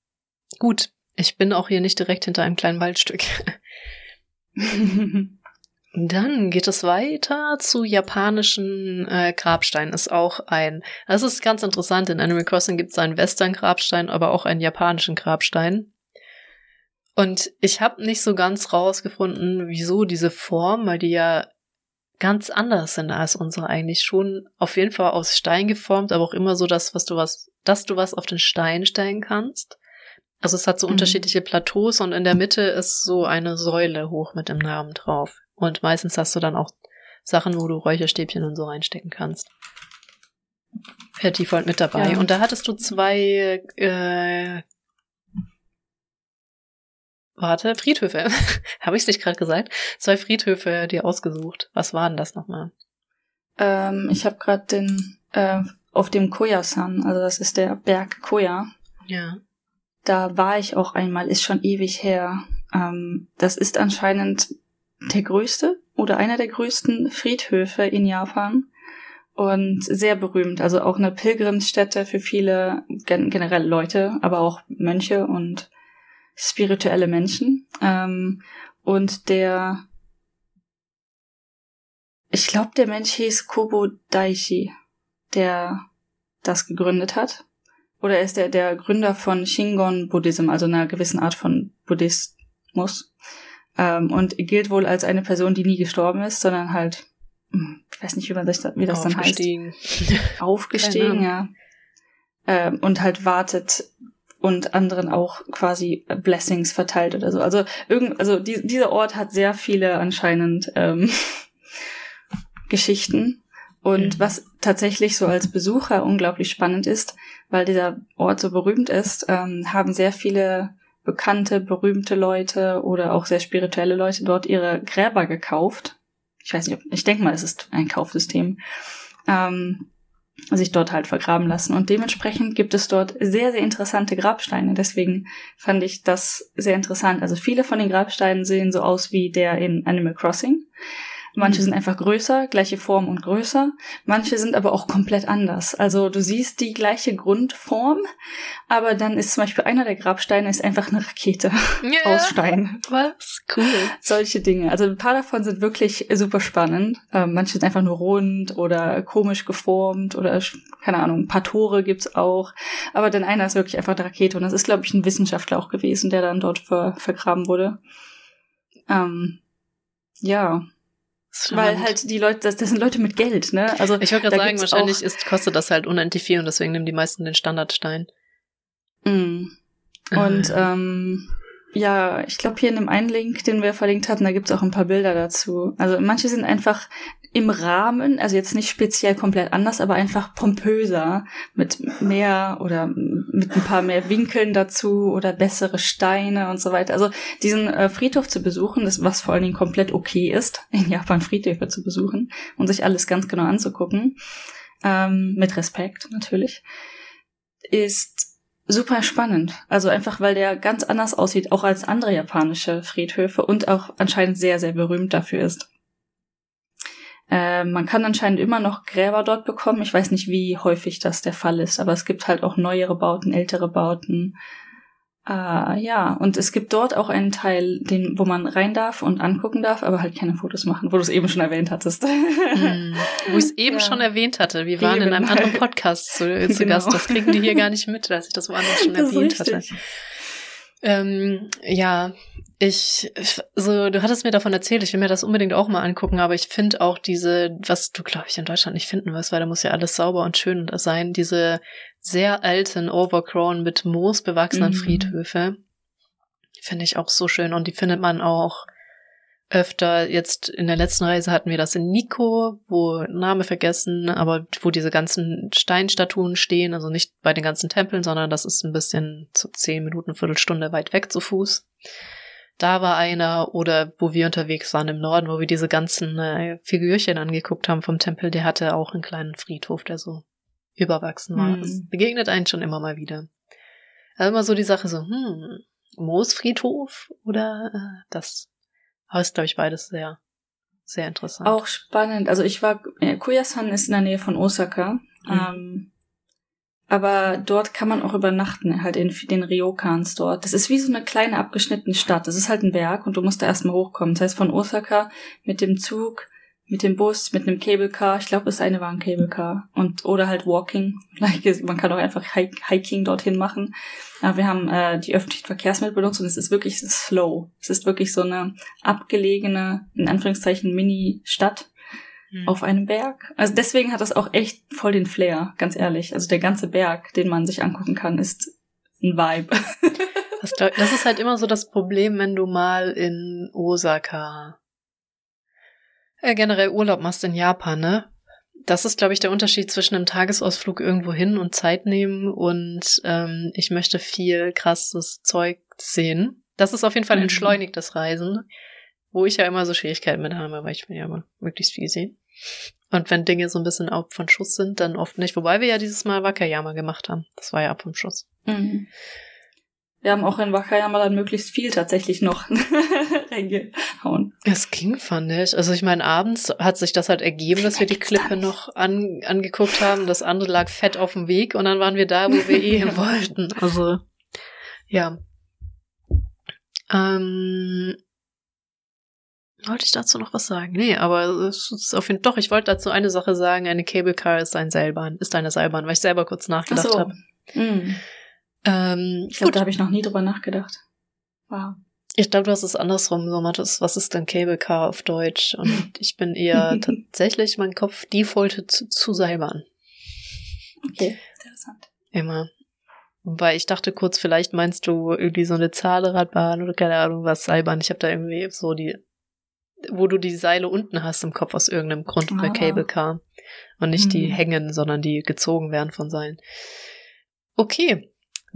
gut, ich bin auch hier nicht direkt hinter einem kleinen Waldstück. Dann geht es weiter zu japanischen äh, Grabsteinen. Ist auch ein. Das ist ganz interessant. In Animal Crossing gibt es einen Western-Grabstein, aber auch einen japanischen Grabstein. Und ich habe nicht so ganz rausgefunden, wieso diese Form, weil die ja ganz anders sind als unsere eigentlich schon auf jeden Fall aus Stein geformt, aber auch immer so das, was du was, dass du was auf den Stein stellen kannst. Also es hat so mhm. unterschiedliche Plateaus und in der Mitte ist so eine Säule hoch mit dem Namen drauf. Und meistens hast du dann auch Sachen, wo du Räucherstäbchen und so reinstecken kannst. Per Default mit dabei. Ja. Und da hattest du zwei äh, Warte, Friedhöfe. Habe ich es nicht gerade gesagt? Zwei Friedhöfe dir ausgesucht. Was waren das nochmal? Ähm, ich habe gerade den äh, auf dem Koyasan, also das ist der Berg Koya. Ja. Da war ich auch einmal, ist schon ewig her. Ähm, das ist anscheinend der größte oder einer der größten Friedhöfe in Japan und sehr berühmt. Also auch eine Pilgrimsstätte für viele gen generell Leute, aber auch Mönche und spirituelle Menschen. Ähm, und der, ich glaube, der Mensch hieß Kobo Daishi, der das gegründet hat. Oder er ist der, der Gründer von Shingon Buddhism, also einer gewissen Art von Buddhismus. Ähm, und gilt wohl als eine Person, die nie gestorben ist, sondern halt, hm, ich weiß nicht, wie, man sich da, wie das dann heißt. Aufgestiegen, ja. Ähm, und halt wartet und anderen auch quasi Blessings verteilt oder so. Also irgend, also die, dieser Ort hat sehr viele anscheinend ähm, Geschichten. Und mhm. was tatsächlich so als Besucher unglaublich spannend ist, weil dieser Ort so berühmt ist, ähm, haben sehr viele bekannte, berühmte Leute oder auch sehr spirituelle Leute dort ihre Gräber gekauft. Ich weiß nicht, ob, ich denke mal, es ist ein Kaufsystem. Ähm, sich dort halt vergraben lassen. Und dementsprechend gibt es dort sehr, sehr interessante Grabsteine. Deswegen fand ich das sehr interessant. Also viele von den Grabsteinen sehen so aus wie der in Animal Crossing. Manche mhm. sind einfach größer, gleiche Form und größer. Manche sind aber auch komplett anders. Also du siehst die gleiche Grundform, aber dann ist zum Beispiel einer der Grabsteine ist einfach eine Rakete yeah. aus Stein. Was? Cool. Solche Dinge. Also ein paar davon sind wirklich super spannend. Ähm, manche sind einfach nur rund oder komisch geformt oder keine Ahnung, ein paar Tore gibt's auch. Aber dann einer ist wirklich einfach eine Rakete und das ist, glaube ich, ein Wissenschaftler auch gewesen, der dann dort ver vergraben wurde. Ähm, ja, weil halt die Leute, das, das sind Leute mit Geld, ne? Also ich wollte gerade sagen, wahrscheinlich ist, kostet das halt unendlich viel und deswegen nehmen die meisten den Standardstein. Mm. Und äh. ähm, ja, ich glaube hier in dem einen Link, den wir verlinkt hatten, da gibt's auch ein paar Bilder dazu. Also manche sind einfach im Rahmen, also jetzt nicht speziell komplett anders, aber einfach pompöser, mit mehr oder mit ein paar mehr Winkeln dazu oder bessere Steine und so weiter. Also diesen äh, Friedhof zu besuchen, das was vor allen Dingen komplett okay ist, in Japan Friedhöfe zu besuchen und sich alles ganz genau anzugucken, ähm, mit Respekt natürlich, ist super spannend. Also einfach, weil der ganz anders aussieht, auch als andere japanische Friedhöfe und auch anscheinend sehr, sehr berühmt dafür ist. Äh, man kann anscheinend immer noch Gräber dort bekommen. Ich weiß nicht, wie häufig das der Fall ist, aber es gibt halt auch neuere Bauten, ältere Bauten. Äh, ja, und es gibt dort auch einen Teil, den, wo man rein darf und angucken darf, aber halt keine Fotos machen, wo du es eben schon erwähnt hattest. Hm, wo ich es eben ja. schon erwähnt hatte. Wir waren eben. in einem anderen Podcast zu, zu genau. Gast. Das kriegen die hier gar nicht mit, dass ich das woanders schon das erwähnt hatte. Ähm, ja, ich, so, du hattest mir davon erzählt, ich will mir das unbedingt auch mal angucken, aber ich finde auch diese, was du, glaube ich, in Deutschland nicht finden wirst, weil da muss ja alles sauber und schön sein, diese sehr alten, overgrown, mit Moos bewachsenen mhm. Friedhöfe. Finde ich auch so schön und die findet man auch öfter. Jetzt in der letzten Reise hatten wir das in Nico, wo Name vergessen, aber wo diese ganzen Steinstatuen stehen, also nicht bei den ganzen Tempeln, sondern das ist ein bisschen zu zehn Minuten, Viertelstunde weit weg zu Fuß. Da war einer, oder wo wir unterwegs waren im Norden, wo wir diese ganzen äh, Figürchen angeguckt haben vom Tempel, der hatte auch einen kleinen Friedhof, der so überwachsen war. Mhm. Das begegnet einen schon immer mal wieder. Also immer so die Sache so, hm, Moosfriedhof oder äh, das? Aber ist, glaube ich, beides sehr, sehr interessant. Auch spannend. Also ich war, äh, Kuyasan ist in der Nähe von Osaka. Mhm. Ähm, aber dort kann man auch übernachten, halt in den Ryokans dort. Das ist wie so eine kleine abgeschnittene Stadt. Das ist halt ein Berg und du musst da erstmal hochkommen. Das heißt, von Osaka mit dem Zug mit dem Bus, mit einem Cable Car. Ich glaube, das eine war ein Cable Car. Und, oder halt Walking. Man kann auch einfach Hiking dorthin machen. Aber wir haben äh, die öffentlichen Verkehrsmittel benutzt und es ist wirklich slow. Es ist wirklich so eine abgelegene, in Anführungszeichen, Mini-Stadt mhm. auf einem Berg. Also deswegen hat das auch echt voll den Flair, ganz ehrlich. Also der ganze Berg, den man sich angucken kann, ist ein Vibe. das, das ist halt immer so das Problem, wenn du mal in Osaka äh, generell Urlaub machst in Japan, ne? Das ist, glaube ich, der Unterschied zwischen einem Tagesausflug irgendwo hin und Zeit nehmen und ähm, ich möchte viel krasses Zeug sehen. Das ist auf jeden Fall mhm. entschleunigtes Reisen, wo ich ja immer so Schwierigkeiten mit habe, weil ich will ja immer möglichst viel sehen. Und wenn Dinge so ein bisschen ab von Schuss sind, dann oft nicht. Wobei wir ja dieses Mal Wakayama gemacht haben. Das war ja ab vom Schuss. Mhm. Wir haben auch in Wakayama dann möglichst viel tatsächlich noch reingehauen. Es ging, fand ich. Also ich meine, abends hat sich das halt ergeben, dass wir die Klippe noch an, angeguckt haben. Das andere lag fett auf dem Weg und dann waren wir da, wo wir eh hin wollten. Also, ja. Ähm, wollte ich dazu noch was sagen? Nee, aber es ist auf jeden Fall, doch, ich wollte dazu eine Sache sagen. Eine Cable Car ist ein Seilbahn, ist eine Seilbahn, weil ich selber kurz nachgedacht so. habe. Mm. Ähm, ich glaube, da habe ich noch nie drüber nachgedacht. Wow. Ich glaube, du hast es andersrum so, Mathis. Was ist denn Cable Car auf Deutsch? Und ich bin eher tatsächlich, mein Kopf defaultet zu, zu Seilbahn. Okay, interessant. Immer. Weil ich dachte kurz, vielleicht meinst du irgendwie so eine Zahnradbahn oder keine Ahnung was, Seilbahn. Ich habe da irgendwie so die, wo du die Seile unten hast im Kopf aus irgendeinem Grund ah. bei Cable Car. Und nicht hm. die hängen, sondern die gezogen werden von Seilen. Okay,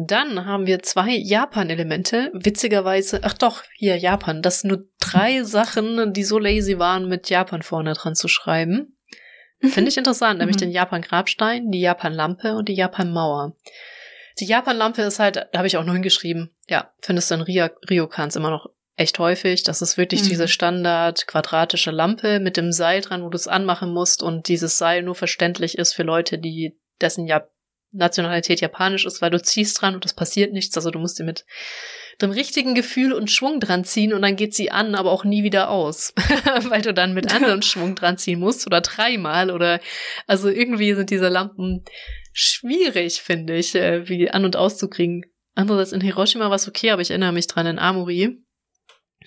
dann haben wir zwei Japan-Elemente. Witzigerweise, ach doch, hier Japan. Das sind nur drei Sachen, die so lazy waren, mit Japan vorne dran zu schreiben. Finde ich interessant, nämlich mhm. den Japan-Grabstein, die Japan-Lampe und die Japan-Mauer. Die Japan-Lampe ist halt, da habe ich auch nur hingeschrieben, ja, findest du in Rio, Ryokans immer noch echt häufig. Das ist wirklich mhm. diese Standard quadratische Lampe mit dem Seil dran, wo du es anmachen musst und dieses Seil nur verständlich ist für Leute, die dessen ja Nationalität japanisch ist, weil du ziehst dran und es passiert nichts. Also du musst sie mit dem richtigen Gefühl und Schwung dran ziehen und dann geht sie an, aber auch nie wieder aus, weil du dann mit anderen Schwung dran ziehen musst oder dreimal oder also irgendwie sind diese Lampen schwierig, finde ich, äh, wie an und auszukriegen. Andererseits in Hiroshima war es okay, aber ich erinnere mich dran in Amori.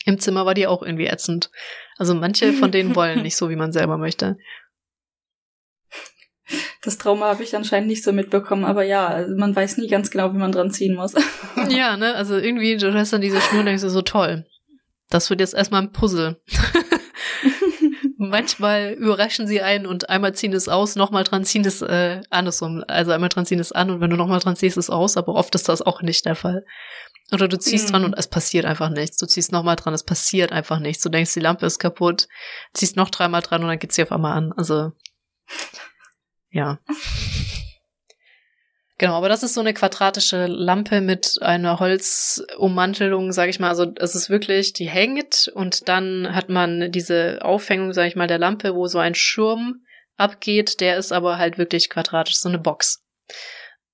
Im Zimmer war die auch irgendwie ätzend. Also manche von denen wollen nicht so, wie man selber möchte. Das Trauma habe ich anscheinend nicht so mitbekommen, aber ja, also man weiß nie ganz genau, wie man dran ziehen muss. ja, ne, also irgendwie, du hast dann diese Schnur und denkst so toll. Das wird jetzt erstmal ein Puzzle. Manchmal überraschen sie einen und einmal ziehen es aus, nochmal dran ziehen es äh, andersrum. Also einmal dran ziehen es an und wenn du nochmal dran ziehst, es aus, aber oft ist das auch nicht der Fall. Oder du ziehst mhm. dran und es passiert einfach nichts. Du ziehst nochmal dran, es passiert einfach nichts. Du denkst, die Lampe ist kaputt, ziehst noch dreimal dran und dann geht sie auf einmal an. Also, ja. Genau, aber das ist so eine quadratische Lampe mit einer Holzummantelung, sage ich mal. Also es ist wirklich, die hängt und dann hat man diese Aufhängung, sage ich mal, der Lampe, wo so ein Schirm abgeht. Der ist aber halt wirklich quadratisch, so eine Box.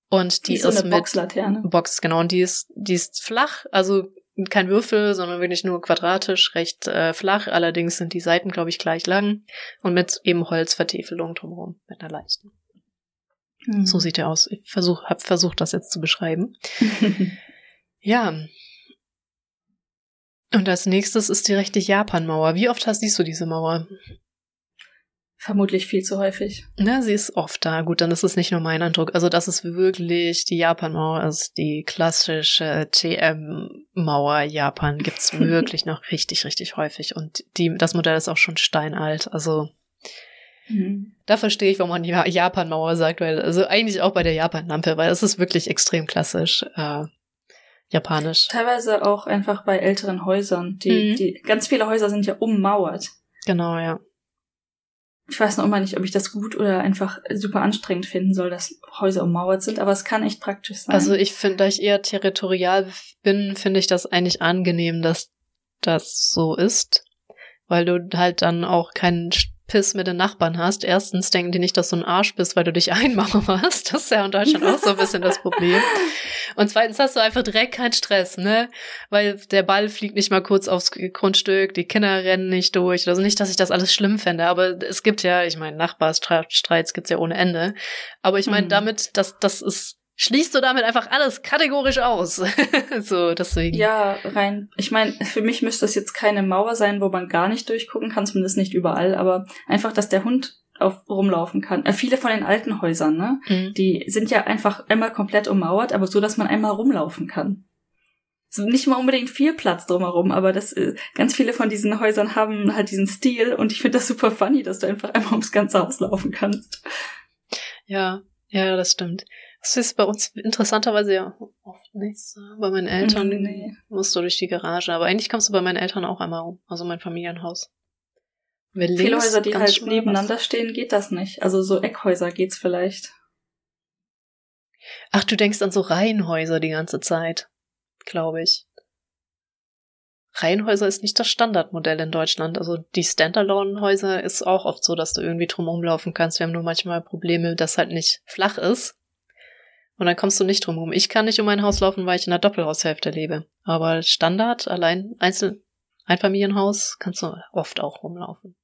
Und die, die ist, so eine mit Boxlaterne. Box, genau. Und die ist, die ist flach, also kein Würfel, sondern wirklich nur quadratisch, recht äh, flach. Allerdings sind die Seiten, glaube ich, gleich lang und mit eben Holzvertäfelung drumherum, mit einer leichten. Mhm. So sieht er aus. Ich versuch, habe versucht, das jetzt zu beschreiben. ja. Und als nächstes ist die rechte Japan-Mauer. Wie oft hast siehst du diese Mauer? Vermutlich viel zu häufig. Na, sie ist oft da. Gut, dann ist es nicht nur mein Eindruck. Also das ist wirklich die Japan-Mauer, also die klassische TM-Mauer Japan gibt's wirklich noch richtig, richtig häufig. Und die, das Modell ist auch schon steinalt. Also Mhm. Da verstehe ich, warum man ja Japan-Mauer sagt, weil, also eigentlich auch bei der Japan-Lampe, weil es ist wirklich extrem klassisch. Äh, japanisch. Teilweise auch einfach bei älteren Häusern. Die, mhm. die, ganz viele Häuser sind ja ummauert. Genau, ja. Ich weiß noch immer nicht, ob ich das gut oder einfach super anstrengend finden soll, dass Häuser ummauert sind, aber es kann echt praktisch sein. Also ich finde, da ich eher territorial bin, finde ich das eigentlich angenehm, dass das so ist, weil du halt dann auch keinen Piss mit den Nachbarn hast. Erstens denken die nicht, dass du ein Arsch bist, weil du dich einmauerst. Das ist ja in Deutschland auch so ein bisschen das Problem. Und zweitens hast du einfach direkt keinen Stress, ne? Weil der Ball fliegt nicht mal kurz aufs Grundstück, die Kinder rennen nicht durch. Also nicht, dass ich das alles schlimm fände, aber es gibt ja, ich meine, Nachbarstreits gibt's ja ohne Ende. Aber ich meine, mhm. damit, dass das ist schließt du damit einfach alles kategorisch aus. so, deswegen. Ja, rein. Ich meine, für mich müsste das jetzt keine Mauer sein, wo man gar nicht durchgucken kann, zumindest nicht überall, aber einfach, dass der Hund auf, rumlaufen kann. Äh, viele von den alten Häusern, ne? Mhm. Die sind ja einfach einmal komplett ummauert, aber so, dass man einmal rumlaufen kann. So nicht mal unbedingt viel Platz drumherum, aber das äh, ganz viele von diesen Häusern haben halt diesen Stil und ich finde das super funny, dass du einfach einmal ums ganze Haus laufen kannst. Ja, ja, das stimmt. Das ist bei uns interessanterweise ja oft nicht so. Bei meinen Eltern nee. musst du durch die Garage. Aber eigentlich kommst du bei meinen Eltern auch einmal rum. Also mein Familienhaus. Viele links, Häuser, die halt nebeneinander was. stehen, geht das nicht. Also so Eckhäuser geht's vielleicht. Ach, du denkst an so Reihenhäuser die ganze Zeit. Glaube ich. Reihenhäuser ist nicht das Standardmodell in Deutschland. Also die Standalone-Häuser ist auch oft so, dass du irgendwie drum rumlaufen kannst. Wir haben nur manchmal Probleme, dass halt nicht flach ist. Und dann kommst du nicht drum rum. Ich kann nicht um mein Haus laufen, weil ich in der Doppelhaushälfte lebe. Aber Standard, allein Einzel Einfamilienhaus, kannst du oft auch rumlaufen.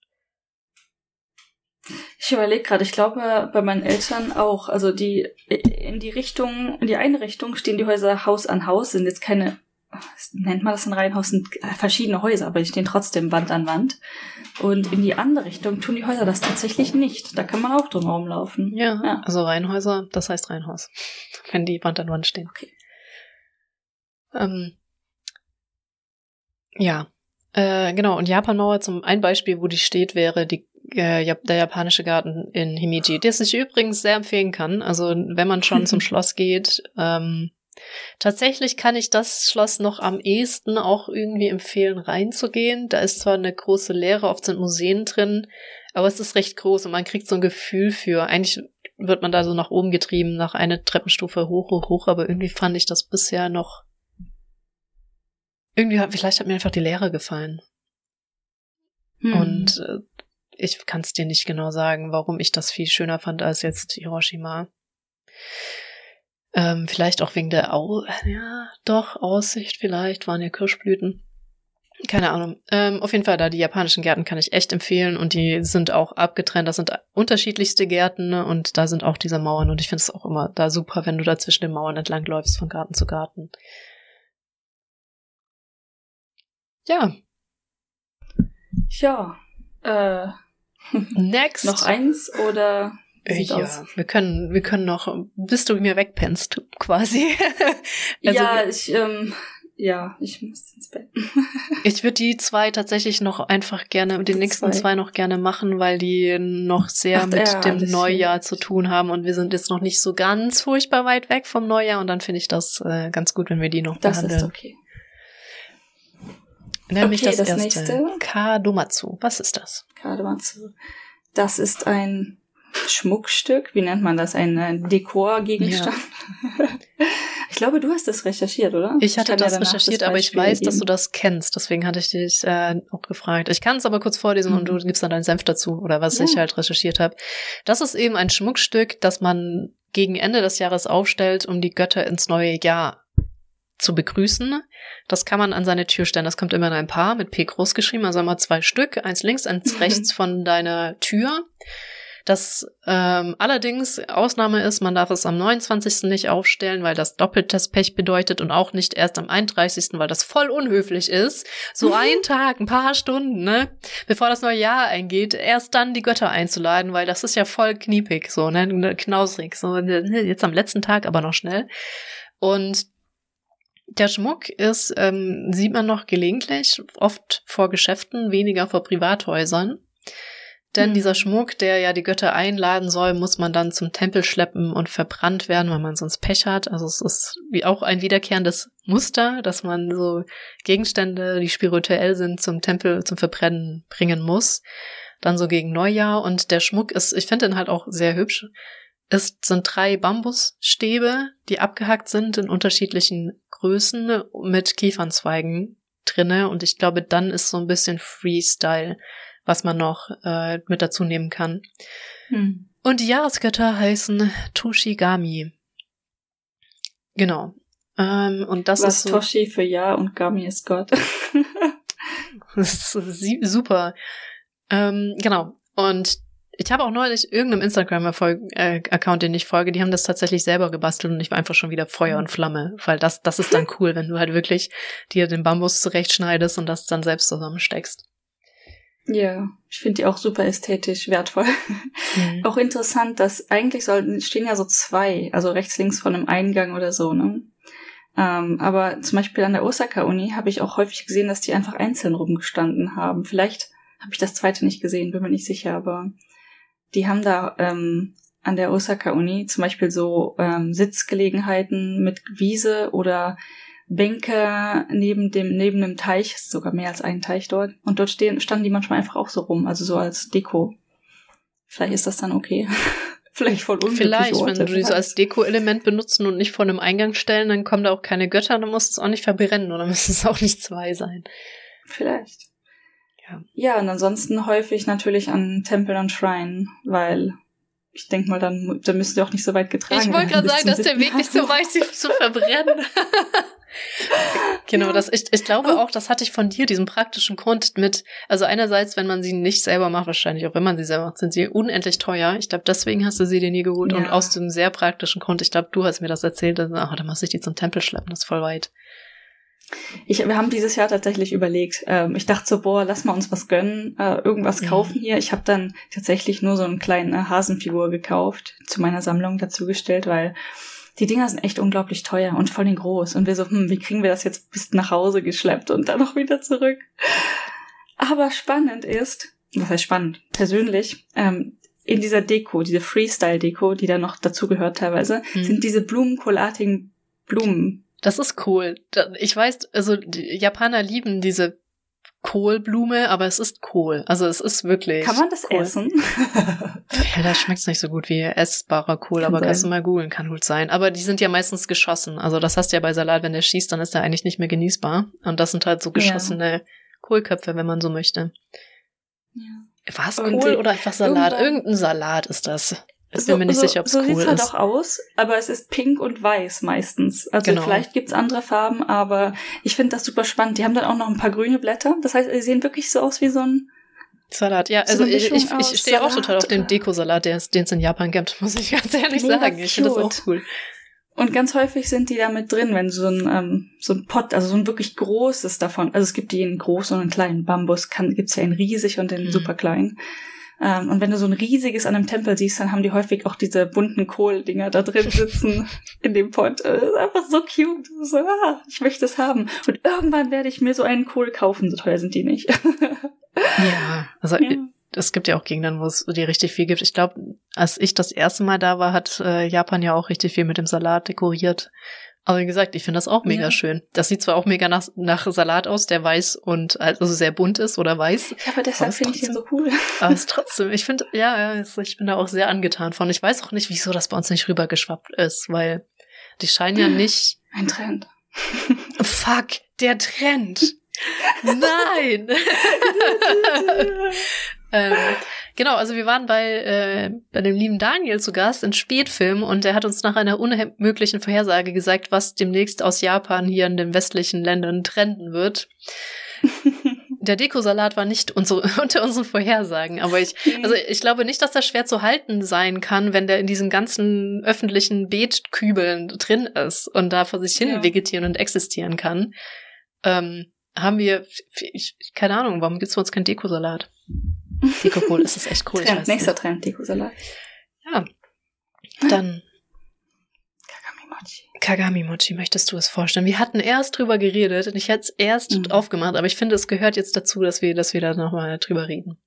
Ich überlege gerade, ich glaube bei meinen Eltern auch. Also die in die Richtung, in die eine Richtung stehen die Häuser Haus an Haus, sind jetzt keine nennt man das ein Reihenhaus, sind verschiedene Häuser, aber die stehen trotzdem Wand an Wand. Und in die andere Richtung tun die Häuser das tatsächlich nicht. Da kann man auch drum rumlaufen. Ja, ja. also Reihenhäuser, das heißt Reihenhaus, wenn die Wand an Wand stehen. Okay. Ähm, ja, äh, genau. Und Japanmauer zum ein Beispiel, wo die steht, wäre die äh, der japanische Garten in Himeji, der ich übrigens sehr empfehlen kann. Also wenn man schon zum Schloss geht, ähm, Tatsächlich kann ich das Schloss noch am ehesten auch irgendwie empfehlen, reinzugehen. Da ist zwar eine große Leere, oft sind Museen drin, aber es ist recht groß und man kriegt so ein Gefühl für. Eigentlich wird man da so nach oben getrieben, nach einer Treppenstufe hoch, hoch, hoch, aber irgendwie fand ich das bisher noch. Irgendwie, vielleicht hat mir einfach die Leere gefallen. Hm. Und äh, ich kann es dir nicht genau sagen, warum ich das viel schöner fand als jetzt Hiroshima. Ähm, vielleicht auch wegen der Au ja, doch, Aussicht vielleicht, waren ja Kirschblüten. Keine Ahnung. Ähm, auf jeden Fall, da die japanischen Gärten kann ich echt empfehlen und die sind auch abgetrennt. Das sind unterschiedlichste Gärten ne? und da sind auch diese Mauern und ich finde es auch immer da super, wenn du da zwischen den Mauern entlang läufst von Garten zu Garten. Ja. Ja. Äh, Next. Noch eins oder Sieht ja, aus. wir können, wir können noch, bis du mir wegpennst, quasi. also, ja, ich, ähm, ja, ich muss ins Bett. ich würde die zwei tatsächlich noch einfach gerne, die, die nächsten zwei. zwei. noch gerne machen, weil die noch sehr Ach, mit ja, dem Neujahr zu tun haben und wir sind jetzt noch nicht so ganz furchtbar weit weg vom Neujahr und dann finde ich das äh, ganz gut, wenn wir die noch das behandeln. Das ist okay. Nämlich okay, das, das erste. nächste. Kadomatsu. Was ist das? Kadomatsu. Das ist ein Schmuckstück. Wie nennt man das? Ein Dekorgegenstand? Ja. ich glaube, du hast das recherchiert, oder? Ich hatte ich das recherchiert, das aber ich weiß, geben. dass du das kennst. Deswegen hatte ich dich äh, auch gefragt. Ich kann es aber kurz vorlesen mhm. und du gibst dann deinen Senf dazu oder was ja. ich halt recherchiert habe. Das ist eben ein Schmuckstück, das man gegen Ende des Jahres aufstellt, um die Götter ins neue Jahr zu begrüßen. Das kann man an seine Tür stellen. Das kommt immer in ein Paar mit P groß geschrieben, also immer zwei Stück, eins links, eins rechts von deiner Tür. Das ähm, allerdings Ausnahme ist, man darf es am 29. nicht aufstellen, weil das doppeltes Pech bedeutet und auch nicht erst am 31., weil das voll unhöflich ist. So ein Tag, ein paar Stunden, ne, bevor das neue Jahr eingeht, erst dann die Götter einzuladen, weil das ist ja voll kniepig, so, ne, knausrig, so, ne, jetzt am letzten Tag aber noch schnell. Und der Schmuck ist, ähm, sieht man noch gelegentlich, oft vor Geschäften, weniger vor Privathäusern. Denn mhm. dieser Schmuck, der ja die Götter einladen soll, muss man dann zum Tempel schleppen und verbrannt werden, weil man sonst Pech hat. Also es ist wie auch ein wiederkehrendes Muster, dass man so Gegenstände, die spirituell sind, zum Tempel zum Verbrennen bringen muss. Dann so gegen Neujahr. Und der Schmuck ist, ich finde den halt auch sehr hübsch. Es sind drei Bambusstäbe, die abgehackt sind in unterschiedlichen Größen mit Kiefernzweigen drinne. Und ich glaube, dann ist so ein bisschen Freestyle was man noch äh, mit dazu nehmen kann. Hm. Und die Jahresgötter heißen Toshigami. Genau. Ähm, und das was ist so, Toshi für Jahr und Gami ist Gott. das ist super. Ähm, genau. Und ich habe auch neulich irgendeinem Instagram-Account, den ich folge, die haben das tatsächlich selber gebastelt und ich war einfach schon wieder Feuer und Flamme, weil das, das ist dann cool, wenn du halt wirklich dir den Bambus zurechtschneidest und das dann selbst zusammensteckst. Ja, ich finde die auch super ästhetisch wertvoll. Mhm. auch interessant, dass eigentlich sollten, stehen ja so zwei, also rechts, links von einem Eingang oder so, ne? Ähm, aber zum Beispiel an der Osaka-Uni habe ich auch häufig gesehen, dass die einfach einzeln rumgestanden haben. Vielleicht habe ich das zweite nicht gesehen, bin mir nicht sicher, aber die haben da ähm, an der Osaka-Uni zum Beispiel so ähm, Sitzgelegenheiten mit Wiese oder Bänke neben dem, neben dem Teich, ist sogar mehr als ein Teich dort. Und dort stehen, standen die manchmal einfach auch so rum, also so als Deko. Vielleicht ist das dann okay. Vielleicht voll Vielleicht, Orte, wenn du die so als Deko-Element benutzen und nicht vor einem Eingang stellen, dann kommen da auch keine Götter, dann muss es auch nicht verbrennen oder müssen es auch nicht zwei sein. Vielleicht. Ja. ja, und ansonsten häufig natürlich an Tempeln und Shrine, weil ich denke mal, dann, dann müsst ihr auch nicht so weit getragen Ich wollte gerade sagen, dass der Weg nicht so weit, sie zu verbrennen. genau, das, ich, ich glaube auch, das hatte ich von dir, diesen praktischen Grund mit, also einerseits, wenn man sie nicht selber macht, wahrscheinlich auch wenn man sie selber macht, sind sie unendlich teuer. Ich glaube, deswegen hast du sie dir nie geholt ja. und aus dem sehr praktischen Grund, ich glaube, du hast mir das erzählt, also, ach, dann muss ich die zum Tempel schleppen, das ist voll weit. Ich, wir haben dieses Jahr tatsächlich überlegt. Ähm, ich dachte so, boah, lass mal uns was gönnen, äh, irgendwas kaufen hier. Ich habe dann tatsächlich nur so eine kleine Hasenfigur gekauft, zu meiner Sammlung dazugestellt, weil die Dinger sind echt unglaublich teuer und voll groß. Und wir so, hm, wie kriegen wir das jetzt bis nach Hause geschleppt und dann noch wieder zurück? Aber spannend ist, was heißt spannend? Persönlich, ähm, in dieser Deko, diese Freestyle-Deko, die da noch dazugehört teilweise, hm. sind diese blumenkohlartigen Blumen. Das ist cool. Ich weiß, also die Japaner lieben diese Kohlblume, aber es ist Kohl. Also es ist wirklich. Kann man das Kohl. essen? ja, das schmeckt nicht so gut wie essbarer Kohl, kann aber sein. kannst du mal googeln, kann gut sein. Aber die sind ja meistens geschossen. Also das hast du ja bei Salat, wenn der schießt, dann ist der eigentlich nicht mehr genießbar. Und das sind halt so geschossene ja. Kohlköpfe, wenn man so möchte. Ja. War es Kohl oder einfach Salat? Irgendein Salat ist das. Ich so, bin mir nicht so, sicher, ob es so cool sieht's ist. halt auch aus, aber es ist pink und weiß meistens. Also genau. vielleicht gibt's andere Farben, aber ich finde das super spannend. Die haben dann auch noch ein paar grüne Blätter. Das heißt, sie sehen wirklich so aus wie so ein Salat, ja, also so ich, ich, ich stehe auch total auf den Dekosalat, den es in Japan gibt, muss ich ganz ehrlich Mega sagen. Ich finde das auch cool. Und ganz häufig sind die da mit drin, wenn so ein, ähm, so ein Pot, also so ein wirklich großes davon, also es gibt die in groß und in kleinen Bambus, kann, gibt's ja in riesig und in mhm. super klein. Ähm, und wenn du so ein riesiges an einem Tempel siehst, dann haben die häufig auch diese bunten Kohl-Dinger da drin sitzen in dem Pot. Das ist einfach so cute. So, ah, ich möchte es haben. Und irgendwann werde ich mir so einen Kohl kaufen. So teuer sind die nicht. ja, also ja. es gibt ja auch Gegenden, wo es die richtig viel gibt. Ich glaube, als ich das erste Mal da war, hat äh, Japan ja auch richtig viel mit dem Salat dekoriert. Aber wie gesagt, ich finde das auch mega ja. schön. Das sieht zwar auch mega nach, nach Salat aus, der weiß und also sehr bunt ist oder weiß. Ja, aber deshalb finde ich den so cool. Aber es ist trotzdem, ich finde, ja, ich bin da auch sehr angetan von. Ich weiß auch nicht, wieso das bei uns nicht rübergeschwappt ist, weil die scheinen ja nicht. Ein Trend. Fuck, der Trend. Nein! ähm, genau, also wir waren bei, äh, bei dem lieben Daniel zu Gast in Spätfilm und er hat uns nach einer unmöglichen Vorhersage gesagt, was demnächst aus Japan hier in den westlichen Ländern trenden wird. Der Dekosalat war nicht unsere, unter unseren Vorhersagen, aber ich, also ich glaube nicht, dass das schwer zu halten sein kann, wenn der in diesen ganzen öffentlichen Beetkübeln drin ist und da vor sich hin ja. vegetieren und existieren kann. Ähm, haben wir, ich, keine Ahnung, warum gibt's bei uns keinen Dekosalat? Dekokohl ist es echt cool. Trend, nächster nicht. Trend, Dekosalat. Ja. Dann. Kagami Mochi. Kagami Mochi, möchtest du es vorstellen? Wir hatten erst drüber geredet und ich hätte es erst mhm. aufgemacht, aber ich finde, es gehört jetzt dazu, dass wir, dass wir da nochmal drüber reden.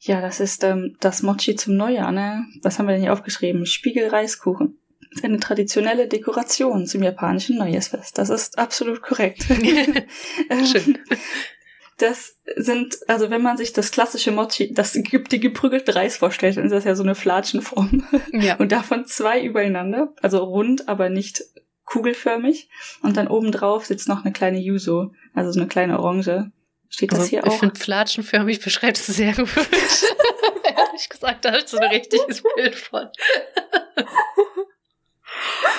Ja, das ist ähm, das Mochi zum Neujahr, ne? Was haben wir denn hier aufgeschrieben? Spiegelreiskuchen eine traditionelle Dekoration zum japanischen Neujahrsfest. Das ist absolut korrekt. Schön. Das sind, also wenn man sich das klassische Mochi, das gibt die geprügelte Reis vorstellt, dann ist das ja so eine Flatschenform. Ja. Und davon zwei übereinander, also rund, aber nicht kugelförmig. Und dann obendrauf sitzt noch eine kleine Yuzu, also so eine kleine Orange. Steht das also, hier auch? Ich finde flatschenförmig beschreibt es sehr gut. Ehrlich gesagt, da habe ich so ein richtiges Bild von.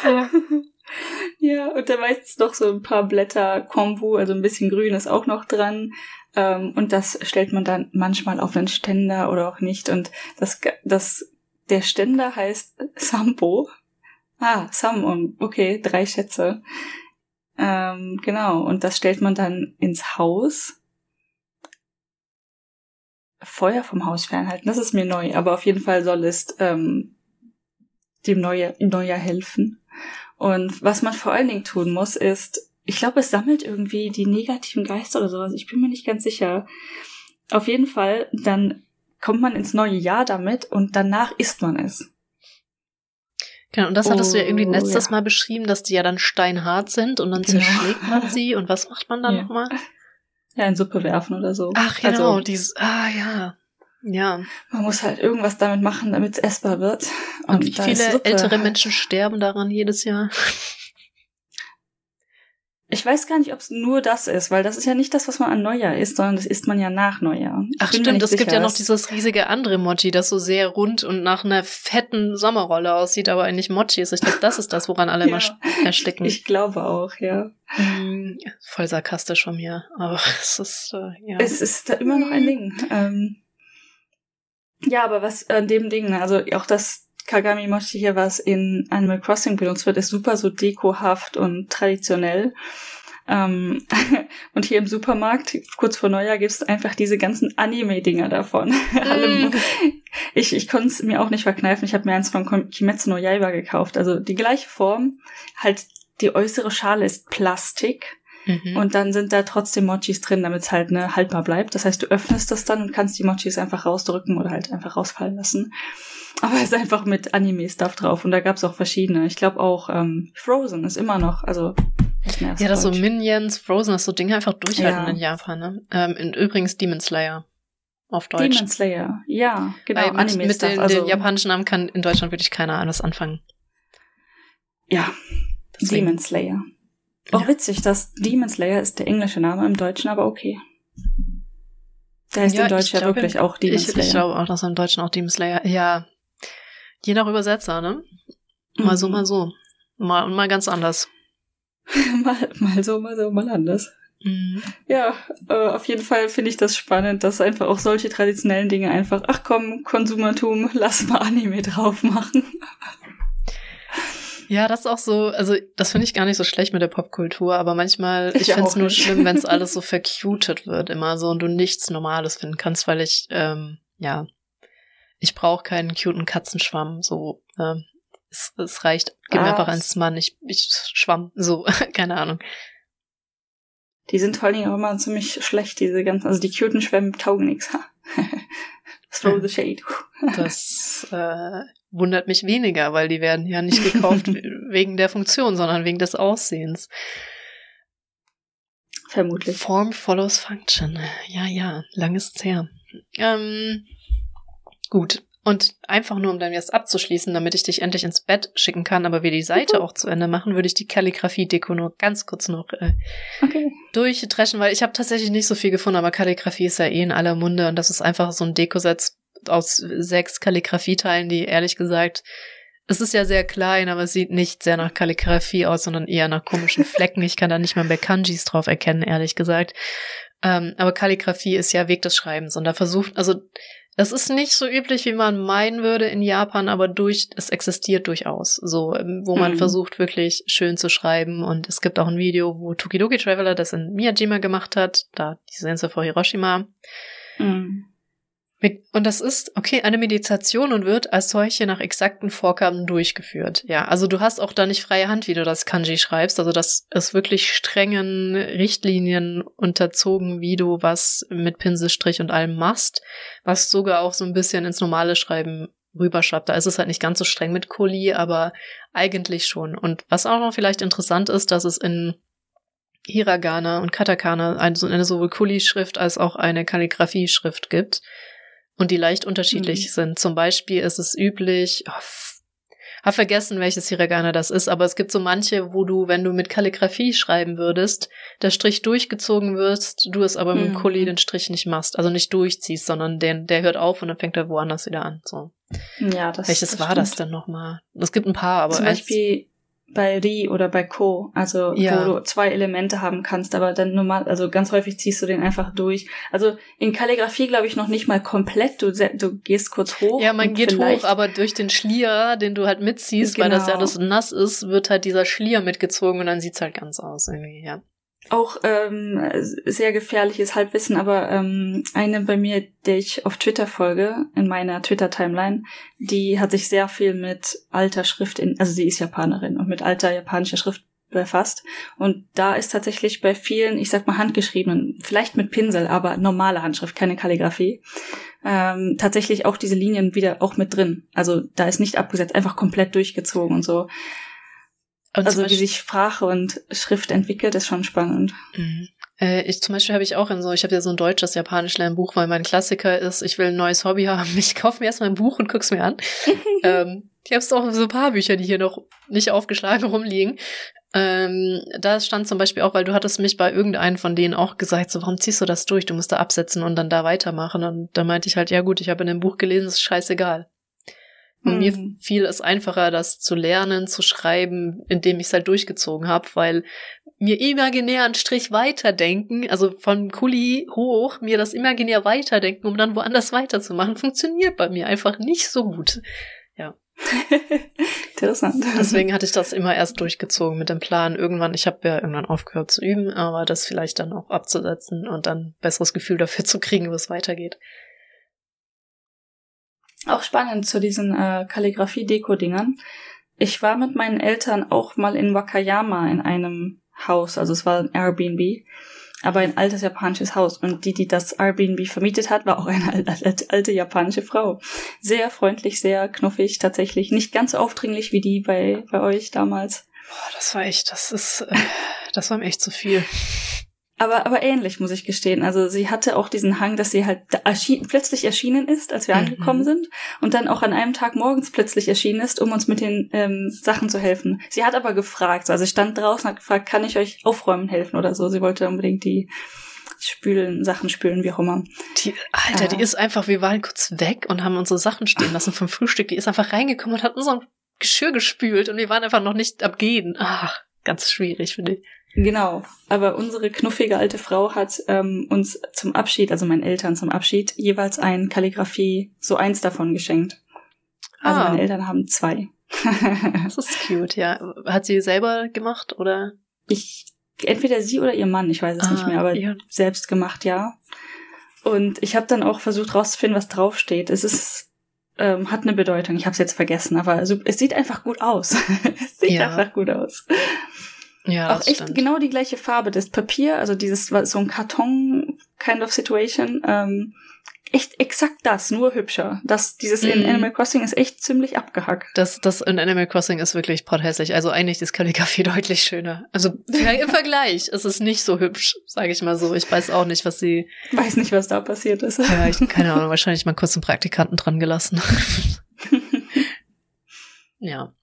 ja, und da meistens noch so ein paar Blätter Kombu, also ein bisschen grün ist auch noch dran. Ähm, und das stellt man dann manchmal auf einen Ständer oder auch nicht. Und das, das, der Ständer heißt Sampo. Ah, Sam, okay, drei Schätze. Ähm, genau, und das stellt man dann ins Haus. Feuer vom Haus fernhalten, das ist mir neu, aber auf jeden Fall soll es ähm, dem Neujahr, Neujahr helfen. Und was man vor allen Dingen tun muss, ist, ich glaube, es sammelt irgendwie die negativen Geister oder sowas. Ich bin mir nicht ganz sicher. Auf jeden Fall, dann kommt man ins neue Jahr damit und danach isst man es. Genau, und das hattest oh, du ja irgendwie oh, letztes ja. Mal beschrieben, dass die ja dann steinhart sind und dann genau. zerschlägt man sie und was macht man dann ja. nochmal? Ja, in Suppe werfen oder so. Ach genau, also, dieses, ah ja. Ja. Man muss halt irgendwas damit machen, damit es essbar wird. Und, Und wie viele ältere Menschen sterben daran jedes Jahr? Ich weiß gar nicht, ob es nur das ist, weil das ist ja nicht das, was man an Neujahr isst, sondern das isst man ja nach Neujahr. Ich Ach stimmt, es gibt ja noch dieses riesige andere Mochi, das so sehr rund und nach einer fetten Sommerrolle aussieht, aber eigentlich Mochi ist. Ich glaube, das ist das, woran alle ja, immer ersticken. Ich glaube auch, ja. Hm, voll sarkastisch von mir, aber es ist, äh, ja. Es ist da immer noch ein Ding. Ähm, ja, aber was an dem Ding, also auch das Kagami Mochi hier, was in Animal Crossing benutzt wird, ist super so dekohaft und traditionell. Ähm, und hier im Supermarkt, kurz vor Neujahr, gibt's einfach diese ganzen Anime-Dinger davon. Mm. ich ich konnte es mir auch nicht verkneifen. Ich habe mir eins von Kimetsu no Yaiba gekauft. Also die gleiche Form, halt die äußere Schale ist Plastik Mhm. Und dann sind da trotzdem Mochis drin, damit es halt ne, haltbar bleibt. Das heißt, du öffnest das dann und kannst die Mochis einfach rausdrücken oder halt einfach rausfallen lassen. Aber es ist einfach mit Anime-Stuff drauf und da gab es auch verschiedene. Ich glaube auch ähm, Frozen ist immer noch, also ja, das so Minions, Frozen, das so Dinge einfach durchhalten ja. in Japan. Ne? Ähm, in, übrigens Demon Slayer auf Deutsch. Demon Slayer, ja, genau. Weil mit, mit den, also, den japanischen Namen kann in Deutschland wirklich keiner anders anfangen. Ja, Deswegen. Demon Slayer. Auch ja. witzig, dass Demon Slayer ist der englische Name, im Deutschen aber okay. Der heißt ja, im Deutschen ja wirklich auch Demon ich, Slayer. Ich glaube auch, dass er im Deutschen auch Demon Slayer, ja. Je nach Übersetzer, ne? Mal mhm. so, mal so. Mal, mal ganz anders. mal, mal so, mal so, mal anders. Mhm. Ja, äh, auf jeden Fall finde ich das spannend, dass einfach auch solche traditionellen Dinge einfach, ach komm, Konsumertum, lass mal Anime drauf machen. Ja, das ist auch so, also das finde ich gar nicht so schlecht mit der Popkultur, aber manchmal, ich, ich finde es nur schlimm, wenn es alles so vercuted wird immer so und du nichts Normales finden kannst, weil ich, ähm, ja, ich brauche keinen cuten Katzenschwamm, so, äh, es, es reicht, gib mir einfach eins Mann, ich, ich schwamm, so, keine Ahnung. Die sind vor allen Dingen auch immer ziemlich schlecht, diese ganzen, also die cuten Schwämme taugen nichts. Throw the shade. das äh, wundert mich weniger, weil die werden ja nicht gekauft wegen der Funktion, sondern wegen des Aussehens. Vermutlich. Form follows function. Ja, ja, lang ist's her. Ähm, gut. Und einfach nur, um dann jetzt abzuschließen, damit ich dich endlich ins Bett schicken kann, aber wir die Seite auch zu Ende machen, würde ich die Kalligrafie-Deko nur ganz kurz noch äh, okay. durchdreschen, weil ich habe tatsächlich nicht so viel gefunden, aber Kalligrafie ist ja eh in aller Munde und das ist einfach so ein Dekosatz aus sechs Kalligrafieteilen, die ehrlich gesagt, es ist ja sehr klein, aber es sieht nicht sehr nach Kalligrafie aus, sondern eher nach komischen Flecken. Ich kann da nicht mal bei Kanjis drauf erkennen, ehrlich gesagt. Ähm, aber Kalligrafie ist ja Weg des Schreibens und da versucht, also es ist nicht so üblich, wie man meinen würde in Japan, aber durch, es existiert durchaus. So, ähm, wo man mhm. versucht, wirklich schön zu schreiben. Und es gibt auch ein Video, wo Tokidoki Traveler das in Miyajima gemacht hat, da die Sense vor Hiroshima. Mhm. Und das ist, okay, eine Meditation und wird als solche nach exakten Vorgaben durchgeführt. Ja, also du hast auch da nicht freie Hand, wie du das Kanji schreibst. Also das ist wirklich strengen Richtlinien unterzogen, wie du was mit Pinselstrich und allem machst, was sogar auch so ein bisschen ins normale Schreiben rüberschreibt. Da ist es halt nicht ganz so streng mit Kuli, aber eigentlich schon. Und was auch noch vielleicht interessant ist, dass es in Hiragana und Katakana eine sowohl Kuli-Schrift als auch eine Kalligrafie-Schrift gibt und die leicht unterschiedlich mhm. sind. Zum Beispiel ist es üblich, oh, hab vergessen, welches Hiragana das ist, aber es gibt so manche, wo du, wenn du mit Kalligrafie schreiben würdest, der Strich durchgezogen wirst, du es aber mhm. mit dem Kuli den Strich nicht machst, also nicht durchziehst, sondern den, der hört auf und dann fängt er woanders wieder an. So. Ja, das Welches das war stimmt. das denn nochmal? Es gibt ein paar, aber. Zum Beispiel bei Ri oder bei Ko, also ja. wo du zwei Elemente haben kannst, aber dann normal, also ganz häufig ziehst du den einfach durch. Also in Kalligrafie glaube ich noch nicht mal komplett, du, du gehst kurz hoch. Ja, man geht hoch, aber durch den Schlier, den du halt mitziehst, genau. weil das ja genau. alles nass ist, wird halt dieser Schlier mitgezogen und dann sieht's halt ganz aus irgendwie, ja auch ähm, sehr gefährliches Halbwissen, aber ähm, eine bei mir, der ich auf Twitter folge, in meiner Twitter-Timeline, die hat sich sehr viel mit alter Schrift, in, also sie ist Japanerin und mit alter japanischer Schrift befasst. Und da ist tatsächlich bei vielen, ich sag mal handgeschriebenen, vielleicht mit Pinsel, aber normale Handschrift, keine Kalligrafie, ähm, tatsächlich auch diese Linien wieder auch mit drin. Also da ist nicht abgesetzt, einfach komplett durchgezogen und so. Und also wie sich Sprache und Schrift entwickelt, ist schon spannend. Mhm. Äh, ich zum Beispiel habe ich auch in so, ich habe ja so ein deutsches Japanisch Lernbuch, weil mein Klassiker ist, ich will ein neues Hobby haben. Ich kaufe mir erstmal ein Buch und guck's mir an. ähm, ich habe auch so ein paar Bücher, die hier noch nicht aufgeschlagen rumliegen. Ähm, da stand zum Beispiel auch, weil du hattest mich bei irgendeinem von denen auch gesagt, so, warum ziehst du das durch? Du musst da absetzen und dann da weitermachen. Und da meinte ich halt, ja gut, ich habe in dem Buch gelesen, ist scheißegal. Und mhm. mir fiel es einfacher, das zu lernen, zu schreiben, indem ich es halt durchgezogen habe, weil mir imaginär einen Strich weiterdenken, also von Kuli hoch, mir das imaginär weiterdenken, um dann woanders weiterzumachen, funktioniert bei mir einfach nicht so gut. Ja. Interessant. Deswegen hatte ich das immer erst durchgezogen mit dem Plan, irgendwann, ich habe ja irgendwann aufgehört zu üben, aber das vielleicht dann auch abzusetzen und dann besseres Gefühl dafür zu kriegen, wo es weitergeht. Auch spannend zu diesen äh, Kalligrafie-Deko-Dingern. Ich war mit meinen Eltern auch mal in Wakayama in einem Haus, also es war ein Airbnb, aber ein altes japanisches Haus. Und die, die das Airbnb vermietet hat, war auch eine alte, alte japanische Frau. Sehr freundlich, sehr knuffig, tatsächlich. Nicht ganz so aufdringlich wie die bei, bei euch damals. Boah, das war echt, das ist, äh, das war mir echt zu viel. Aber, aber ähnlich, muss ich gestehen. Also sie hatte auch diesen Hang, dass sie halt erschien, plötzlich erschienen ist, als wir mhm. angekommen sind. Und dann auch an einem Tag morgens plötzlich erschienen ist, um uns mit den ähm, Sachen zu helfen. Sie hat aber gefragt, also ich stand draußen und hat gefragt, kann ich euch aufräumen helfen oder so. Sie wollte unbedingt die spülen, Sachen spülen, wie auch immer. Die, Alter, äh, die ist einfach, wir waren kurz weg und haben unsere Sachen stehen lassen vom Frühstück. Die ist einfach reingekommen und hat unser Geschirr gespült und wir waren einfach noch nicht abgehen. Ach, ganz schwierig, finde ich. Genau, aber unsere knuffige alte Frau hat ähm, uns zum Abschied, also meinen Eltern zum Abschied, jeweils ein Kalligrafie, so eins davon geschenkt. Also ah. meine Eltern haben zwei. das ist cute, ja. Hat sie selber gemacht oder? Ich, entweder sie oder ihr Mann, ich weiß es ah, nicht mehr, aber ja. selbst gemacht, ja. Und ich habe dann auch versucht rauszufinden, was draufsteht. Es ist ähm, hat eine Bedeutung. Ich habe es jetzt vergessen, aber also, es sieht einfach gut aus. es sieht ja. einfach gut aus. Ja, auch echt stimmt. genau die gleiche Farbe. Das Papier, also dieses so ein Karton kind of Situation. Ähm, echt exakt das, nur hübscher. Das, dieses mm. in mhm. Animal Crossing ist echt ziemlich abgehackt. Das, das in Animal Crossing ist wirklich pothässlich. Also eigentlich ist Kalligrafie deutlich schöner. Also im Vergleich ist es nicht so hübsch, sage ich mal so. Ich weiß auch nicht, was sie. Weiß nicht, was da passiert ist. Ja, ich keine Ahnung, wahrscheinlich mal kurz einen Praktikanten dran gelassen. ja.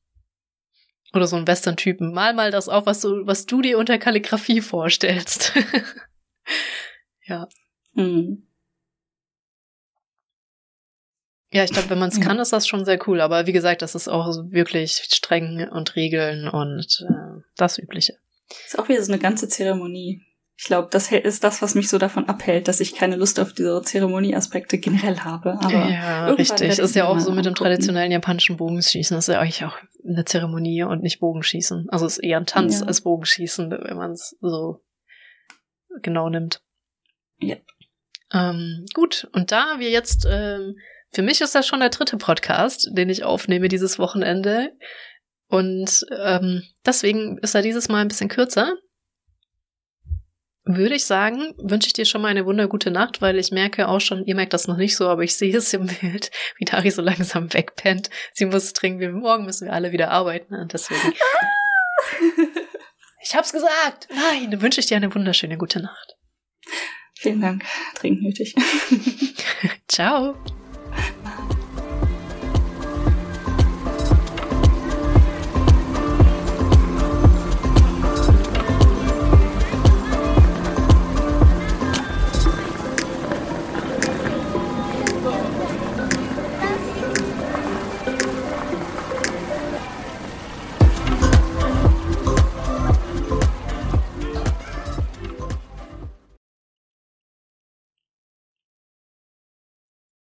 Oder so ein Western-Typen. Mal mal das auf, was du, was du dir unter Kalligrafie vorstellst. ja. Mhm. Ja, ich glaube, wenn man es kann, ist das schon sehr cool. Aber wie gesagt, das ist auch wirklich streng und Regeln und äh, das Übliche. Ist auch wieder so eine ganze Zeremonie. Ich glaube, das ist das, was mich so davon abhält, dass ich keine Lust auf diese Zeremonieaspekte generell habe. Aber ja, richtig. Ist ja auch so mit dem traditionellen japanischen Bogenschießen. Das ist ja eigentlich auch eine Zeremonie und nicht Bogenschießen. Also es ist eher ein Tanz ja. als Bogenschießen, wenn man es so genau nimmt. Ja. Ähm, gut, und da wir jetzt ähm, für mich ist das schon der dritte Podcast, den ich aufnehme dieses Wochenende. Und ähm, deswegen ist er dieses Mal ein bisschen kürzer. Würde ich sagen, wünsche ich dir schon mal eine wundergute Nacht, weil ich merke auch schon, ihr merkt das noch nicht so, aber ich sehe es im Bild, wie Dari so langsam wegpennt. Sie muss trinken, wir, morgen müssen wir alle wieder arbeiten und deswegen. ich hab's gesagt! Nein, dann wünsche ich dir eine wunderschöne gute Nacht. Vielen Dank. Trinken nötig. Ciao.